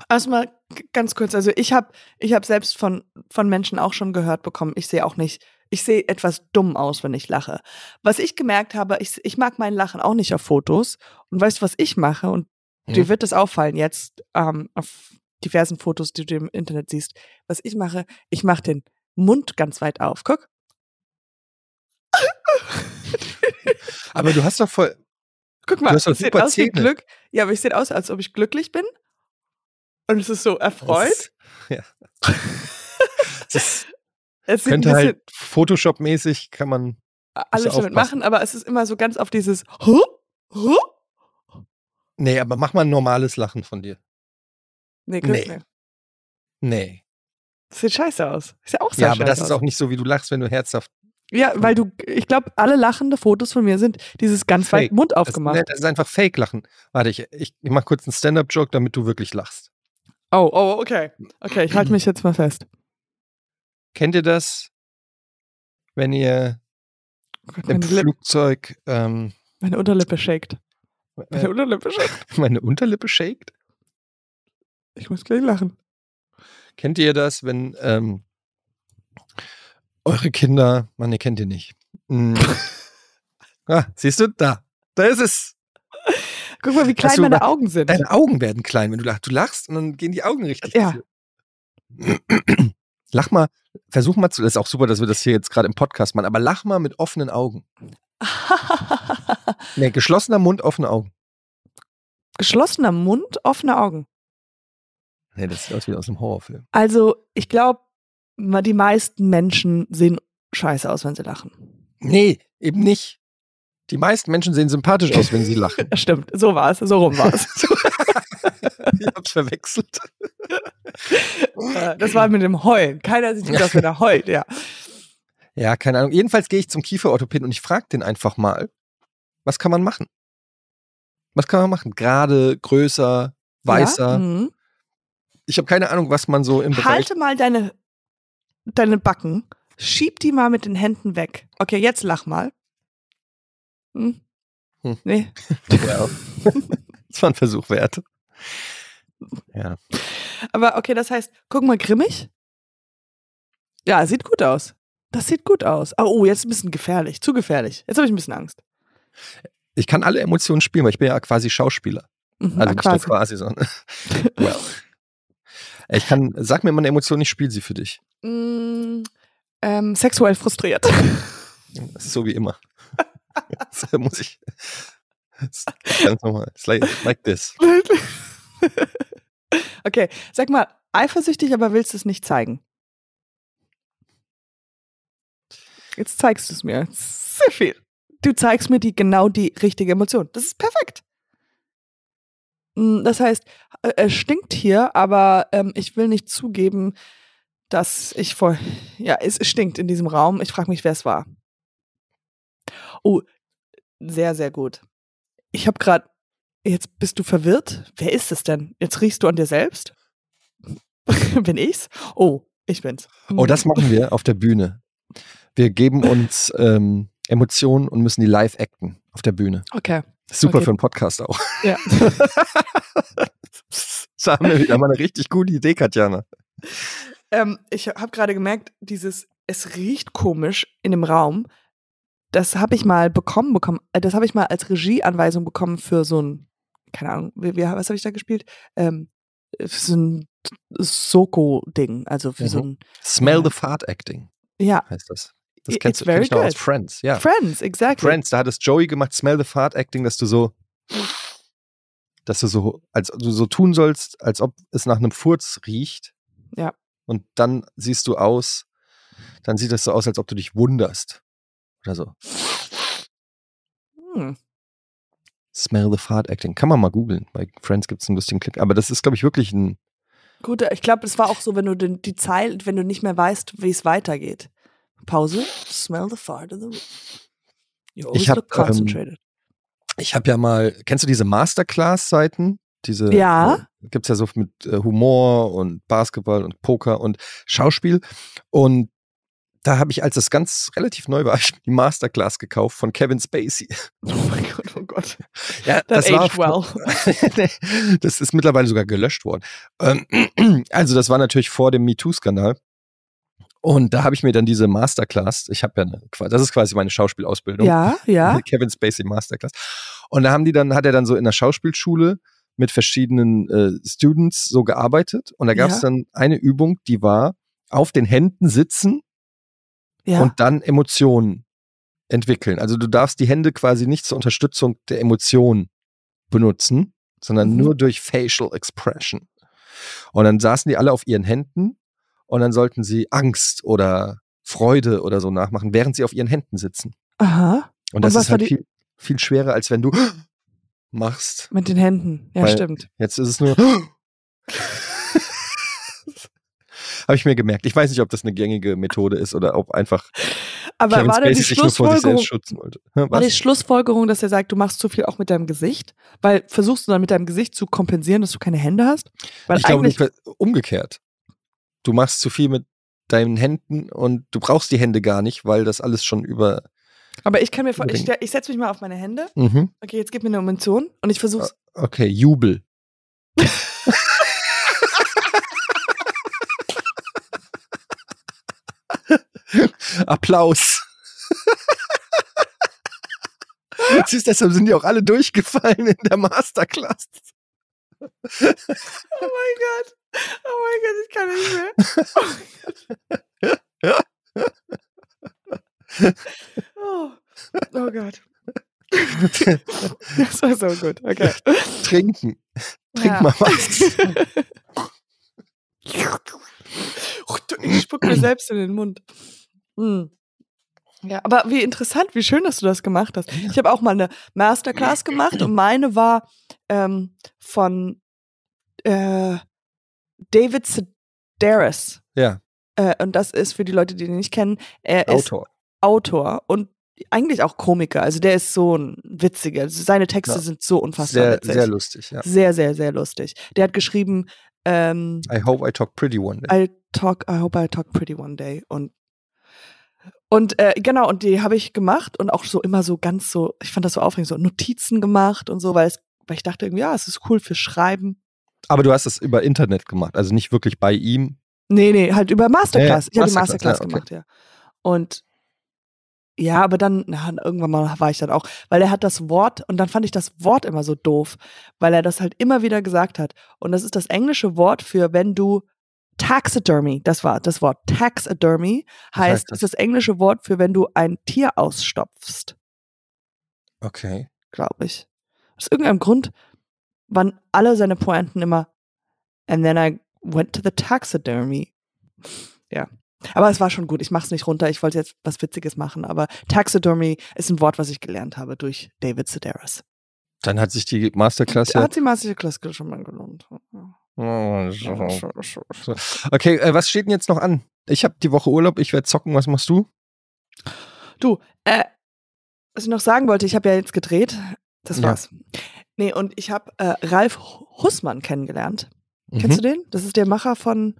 Erstmal ganz kurz, also ich habe ich hab selbst von, von Menschen auch schon gehört bekommen, ich sehe auch nicht, ich sehe etwas dumm aus, wenn ich lache. Was ich gemerkt habe, ich, ich mag mein Lachen auch nicht auf Fotos. Und weißt du, was ich mache? Und dir Hm. wird es auffallen jetzt ähm, auf diversen Fotos, die du im Internet siehst. Was ich mache, ich mache den Mund ganz weit auf. Guck. [laughs] Aber du hast doch voll. Guck mal, hast doch es sieht super aus wie. Glück. Ja, aber ich sehe aus, als ob ich glücklich bin. Und es ist so erfreut. Das, ja. das [laughs] Es könnte halt Photoshop-mäßig kann man. alles damit machen, aber es ist immer so ganz auf dieses huh? Huh? Nee, aber mach mal ein normales Lachen von dir. Nee, Nee. nee. Nee. Das sieht scheiße aus. Ist ja auch sehr Ja, aber das scheiße ist aus. auch nicht so, wie du lachst, wenn du herzhaft. Ja, weil du, ich glaube, alle lachende Fotos von mir sind dieses ganz Fake. weit Mund Das, aufgemacht. nee, das ist einfach Fake-Lachen. Warte, ich, ich, ich mach kurz einen Stand-Up-Joke, damit du wirklich lachst. Oh, oh, okay. Okay, ich halte [clears throat] mich jetzt mal fest. Kennt ihr das, wenn ihr Oh Gott, im Flugzeug ähm, meine Unterlippe shakt. Meine äh, Unterlippe [laughs] shakt. meine Unterlippe shakt? Ich muss gleich lachen. Kennt ihr das, wenn ähm, eure Kinder, Mann, ihr kennt ihr nicht. Mm. [laughs] ah, siehst du, da, da ist es. Guck mal, wie klein meine über- Augen sind. Deine Augen werden klein, wenn du lachst. Du lachst und dann gehen die Augen richtig. Ja. Lach mal, versuch mal zu, das ist auch super, dass wir das hier jetzt gerade im Podcast machen, aber lach mal mit offenen Augen. [laughs] Nee, geschlossener Mund, offene Augen. Geschlossener Mund, offene Augen. Nee, das sieht aus wie aus einem Horrorfilm. Also, ich glaube, die meisten Menschen sehen scheiße aus, wenn sie lachen. Nee, eben nicht. Die meisten Menschen sehen sympathisch aus, wenn sie lachen. [laughs] Stimmt, so war es, so rum war es. [laughs] ich hab's verwechselt. Äh, das war mit dem Heulen. Keiner sieht gut aus, wenn er heult, ja. Ja, keine Ahnung. Jedenfalls gehe ich zum Kieferorthopäden und ich frage den einfach mal, was kann man machen? Was kann man machen? Gerade, größer, weißer. Ja? Mhm. Ich habe keine Ahnung, was man so im Bereich. Halte mal deine, deine Backen, schieb die mal mit den Händen weg. Okay, jetzt lach mal. Hm? Hm. Nee. [laughs] Ja. [laughs] das war ein Versuch wert. Ja. Aber okay, das heißt, guck mal, grimmig. Ja, sieht gut aus. Das sieht gut aus. Oh, oh, jetzt ein bisschen gefährlich. Zu gefährlich. Jetzt habe ich ein bisschen Angst. Ich kann alle Emotionen spielen, weil ich bin ja quasi Schauspieler. Mhm, Also ah, nicht nur quasi. quasi, sondern. [laughs] well. Ich kann, sag mir mal eine Emotion, ich spiele sie für dich. Mm, ähm, sexuell frustriert. Das [laughs] ist so wie immer. [laughs] Das muss ich. Das ist ganz normal. It's like, like this. okay, sag mal, eifersüchtig, aber willst du es nicht zeigen? Jetzt zeigst du es mir. Sehr viel. Du zeigst mir die genau die richtige Emotion. Das ist perfekt. Mm, Das heißt, äh, es stinkt hier, aber ähm, ich will nicht zugeben, dass ich vor. Ja, es stinkt in diesem Raum. Ich frage mich, wer es war. Oh, sehr, sehr gut. Ich habe gerade. Jetzt bist du verwirrt. Wer ist es denn? Jetzt riechst du an dir selbst? [laughs] Bin ich's? Oh, ich bin's. Oh, das machen wir auf der Bühne. Wir geben uns ähm, Emotionen und müssen die live acten auf der Bühne. Okay. Super Okay. für einen Podcast auch. Ja. [laughs] da haben wir wieder mal eine richtig gute Idee, Katjana. ähm, ich habe gerade gemerkt, dieses, es riecht komisch in dem Raum. Das habe ich mal bekommen, bekommen. äh, Das habe ich mal als Regieanweisung bekommen für so ein, keine Ahnung, wie, was habe ich da gespielt? Ähm, für so ein Soko-Ding, also für so ein, Smell Ja. the Fart Acting ja, heißt das. Das It's kennst du very kenn ich noch aus. Friends, ja. Friends, exactly. Friends, da hat es Joey gemacht, Smell the Fart Acting, dass du so, dass du so, als du so tun sollst, als ob es nach einem Furz riecht. Ja. Und dann siehst du aus, dann sieht es so aus, als ob du dich wunderst. Oder so. Hm. Smell the Fart Acting. Kann man mal googeln. Bei Friends gibt es einen lustigen Klick. Aber das ist, glaube ich, wirklich ein. Gut, ich glaube, es war auch so, wenn du den, die Zeile, wenn du nicht mehr weißt, wie es weitergeht. Pause. Smell the fart in the room. You always Ich hab, look concentrated. Ich habe ja mal, kennst du diese Masterclass-Seiten? Diese Ja. äh, gibt's ja so mit äh, Humor und Basketball und Poker und Schauspiel. Und da habe ich, als das ganz relativ neu war, [laughs] die Masterclass gekauft von Kevin Spacey. [laughs] oh mein Gott, oh Gott. Ja, That das war, aged well. [laughs] Das ist mittlerweile sogar gelöscht worden. Ähm, [clears throat] also das war natürlich vor dem MeToo-Skandal. Und da habe ich mir dann diese Masterclass, ich habe ja eine, das ist quasi meine Schauspielausbildung. Ja, ja. [laughs] Kevin Spacey Masterclass. Und da haben die dann, hat er dann so in der Schauspielschule mit verschiedenen äh, Students so gearbeitet. Und da gab es Ja. dann eine Übung, die war auf den Händen sitzen Ja. und dann Emotionen entwickeln. Also du darfst die Hände quasi nicht zur Unterstützung der Emotionen benutzen, sondern Mhm. nur durch Facial Expression. Und dann saßen die alle auf ihren Händen und dann sollten sie Angst oder Freude oder so nachmachen, während sie auf ihren Händen sitzen. Aha. Und das Und ist halt die- viel, viel schwerer, als wenn du [gasps] machst. Mit den Händen. Ja, Weil- stimmt. Jetzt ist es nur. [laughs] Habe ich mir gemerkt. Ich weiß nicht, ob das eine gängige Methode ist oder ob einfach Aber Kevin war die Spacey sich Schlussfolgerung, war die? Schlussfolgerung, dass er sagt, du machst zu viel auch mit deinem Gesicht? Weil versuchst du dann mit deinem Gesicht zu kompensieren, dass du keine Hände hast? Weil Ich glaube, du- umgekehrt. Du machst zu viel mit deinen Händen und du brauchst die Hände gar nicht, weil das alles schon über. aber ich kann mir vor, ich, ich setze mich mal auf meine Hände. Mhm. Okay, jetzt gib mir eine Emotion und ich versuch's. Okay, Jubel. [laughs] Applaus. [laughs] Siehst, deshalb sind die auch alle durchgefallen in der Masterclass. Oh mein Gott. Oh mein Gott, ich kann nicht mehr. Oh, oh Gott. Das war so gut. Okay. Trinken. Trink Ja. mal was. Ich spuck mir selbst in den Mund. Hm. Ja, aber wie interessant, wie schön, dass du das gemacht hast. Ich habe auch mal eine Masterclass gemacht und meine war ähm, von äh, David Sedaris. Ja, Äh, und das ist für die Leute, die ihn nicht kennen, er ist Autor. Autor und eigentlich auch Komiker. Also der ist so ein witziger. Also seine Texte Ja. sind so unfassbar Sehr, witzig. sehr lustig, ja. sehr, sehr, sehr lustig. Der hat geschrieben, ähm, I hope I talk pretty one day. I talk, I hope I talk pretty one day. Und und äh, genau, und die habe ich gemacht und auch so immer so ganz so, ich fand das so aufregend, so Notizen gemacht und so, weil es, weil ich dachte irgendwie, ja, es ist cool für Schreiben. Aber du hast es über Internet gemacht, also nicht wirklich bei ihm. Nee, nee, halt über Masterclass. Ich habe die Masterclass, ja, okay. gemacht, ja. Und ja, aber dann, na, irgendwann mal war ich dann auch, weil er hat das Wort, und dann fand ich das Wort immer so doof, weil er das halt immer wieder gesagt hat. Und das ist das englische Wort für, wenn du Taxidermy, das war das Wort. Taxidermy heißt, das? ist das englische Wort für, wenn du ein Tier ausstopfst, Okay. glaube ich. Aus irgendeinem Grund waren alle seine Pointen immer, and then I went to the taxidermy. Ja. Aber es war schon gut. Ich mach's nicht runter. Ich wollte jetzt was Witziges machen. Aber Taxidermy ist ein Wort, was ich gelernt habe durch David Sedaris. Dann hat sich die Masterclass Da ja. hat die Masterclass schon mal gelohnt. Oh. Okay, äh, was steht denn jetzt noch an? Ich habe die Woche Urlaub, ich werde zocken. Was machst du? Du, äh, was ich noch sagen wollte, ich habe ja jetzt gedreht. Das Ja. Nee, und ich habe äh, Ralf Hussmann kennengelernt. Kennst Mhm. du den? Das ist der Macher von,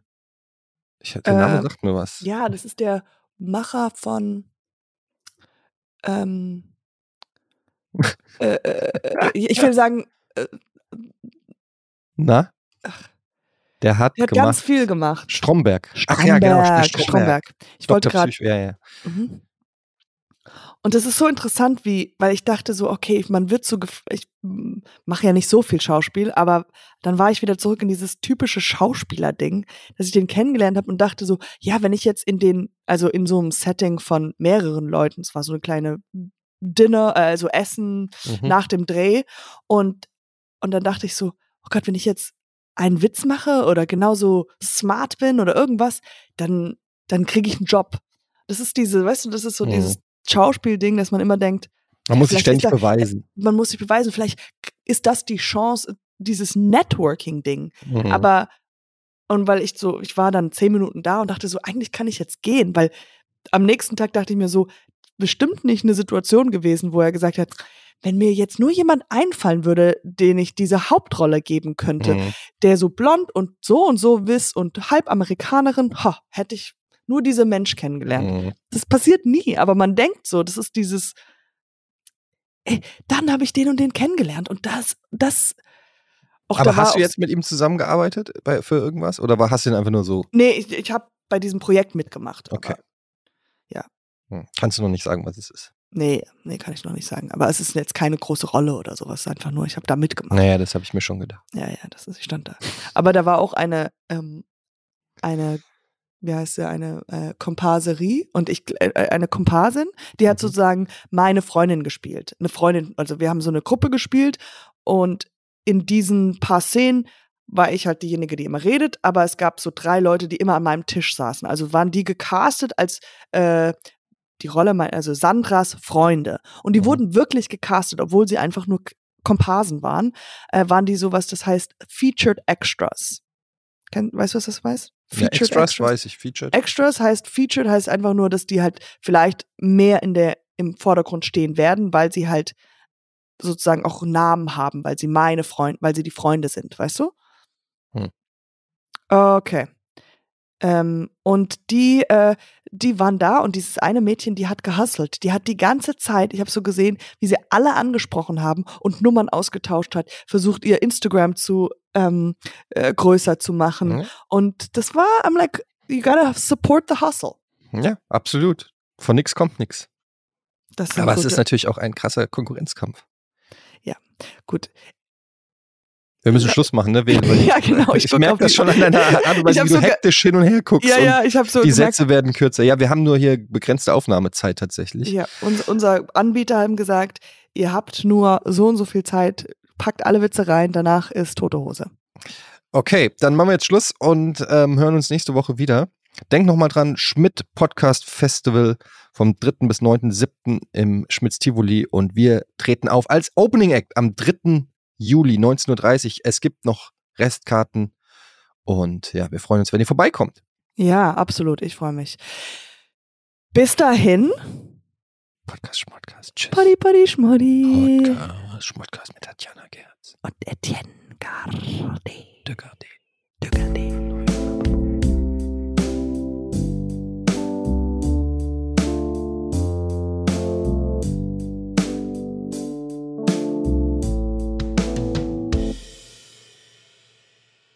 Ich, der Name äh, sagt mir was. ja, das ist der Macher von, ähm, [laughs] äh, äh, ich will sagen, äh, Na? Der hat, hat gemacht. ganz viel gemacht. Stromberg. Ach Stromberg, ja, genau. der Stromberg. Ich wollte Dr. gerade Psycho, ja, ja. Mhm. Und das ist so interessant, wie, weil ich dachte so, okay, man wird so, gef- ich mache ja nicht so viel Schauspiel, aber dann war ich wieder zurück in dieses typische Schauspieler-Ding, dass ich den kennengelernt habe und dachte so, ja, wenn ich jetzt in den, also in so einem Setting von mehreren Leuten, es war so eine kleine Dinner, äh, also Essen Mhm. nach dem Dreh und, und dann dachte ich so, oh Gott, wenn ich jetzt einen Witz mache oder genauso smart bin oder irgendwas, dann, dann kriege ich einen Job. Das ist diese, weißt du, das ist so Mhm. dieses Schauspielding, dass man immer denkt, Man muss sich ständig da- beweisen. man muss sich beweisen, vielleicht ist das die Chance, dieses Networking-Ding. Mhm. Aber, und weil ich so, ich war dann zehn Minuten da und dachte so, eigentlich kann ich jetzt gehen, weil am nächsten Tag dachte ich mir so, bestimmt nicht eine Situation gewesen, wo er gesagt hat, wenn mir jetzt nur jemand einfallen würde, den ich diese Hauptrolle geben könnte, Mhm. der so blond und so und so wiss und halb Amerikanerin, ha, hätte ich nur diese Mensch kennengelernt. Mhm. Das passiert nie, aber man denkt so, das ist dieses, ey, dann habe ich den und den kennengelernt und das, das, auch Aber da hast du jetzt mit ihm zusammengearbeitet bei, für irgendwas? Oder war, hast du ihn einfach nur so? Nee, ich, ich habe bei diesem Projekt mitgemacht. Okay. Aber, Hm. Kannst du noch nicht sagen, was es ist? nee, nee, kann ich noch nicht sagen. Aber es ist jetzt keine große Rolle oder sowas. Einfach nur, ich habe da mitgemacht. Naja, das habe ich mir schon gedacht. Ja, ja, das ist, ich stand da. Aber da war auch eine, ähm, eine, wie heißt sie, eine äh, Komparserie und ich, äh, eine Komparsin, die hat Mhm. sozusagen meine Freundin gespielt. Eine Freundin, also wir haben so eine Gruppe gespielt und in diesen paar Szenen war ich halt diejenige, die immer redet, aber es gab so drei Leute, die immer an meinem Tisch saßen. Also waren die gecastet als äh, die Rolle, mein- also Sandras Freunde. Und die Mhm. wurden wirklich gecastet, obwohl sie einfach nur Komparsen waren, äh, waren die sowas, das heißt Featured Extras. Weißt du, was das heißt? Ja, Extras weiß ich, Featured. Extras heißt Featured heißt einfach nur, dass die halt vielleicht mehr in der im Vordergrund stehen werden, weil sie halt sozusagen auch Namen haben, weil sie meine Freunde, weil sie die Freunde sind, weißt du? Hm. Okay. Ähm, und die, äh, die waren da und dieses eine Mädchen, die hat gehustelt. Die hat die ganze Zeit, ich habe so gesehen, wie sie alle angesprochen haben und Nummern ausgetauscht hat, versucht ihr Instagram zu ähm, äh, größer zu machen. Mhm. Und das war, I'm like, you gotta support the hustle. Ja, absolut. Von nix kommt sind Aber es ist natürlich auch ein krasser Konkurrenzkampf. gut. Wir müssen Schluss machen, ne? Wir, [laughs] Ja, genau, ich Ich, merke das schon an deiner [laughs] Art und Weise, wie du sogar- hektisch hin und her guckst. Ja, und ja, ich habe so die gemerkt, Sätze werden kürzer. Ja, wir haben nur hier begrenzte Aufnahmezeit tatsächlich. ja, uns, unser Anbieter haben gesagt, ihr habt nur so und so viel Zeit, packt alle Witze rein, danach ist tote Hose. Okay, dann machen wir jetzt Schluss und ähm, hören uns nächste Woche wieder. Denkt nochmal dran, Schmidt Podcast Festival vom 3. bis 9.7. im Schmitz Tivoli und wir treten auf als Opening Act am 3. Juli 19.30 Uhr. Es gibt noch Restkarten und ja, wir freuen uns, wenn ihr vorbeikommt. Ja, absolut, ich freue mich. Bis dahin, Podcast Schmodcast. Tschüss. Paddy, Paddy, Schmoddy. Podcast Schmodcast mit Tatjana Gerz. Und Etienne Gardi. Dögerde. Dögerdi.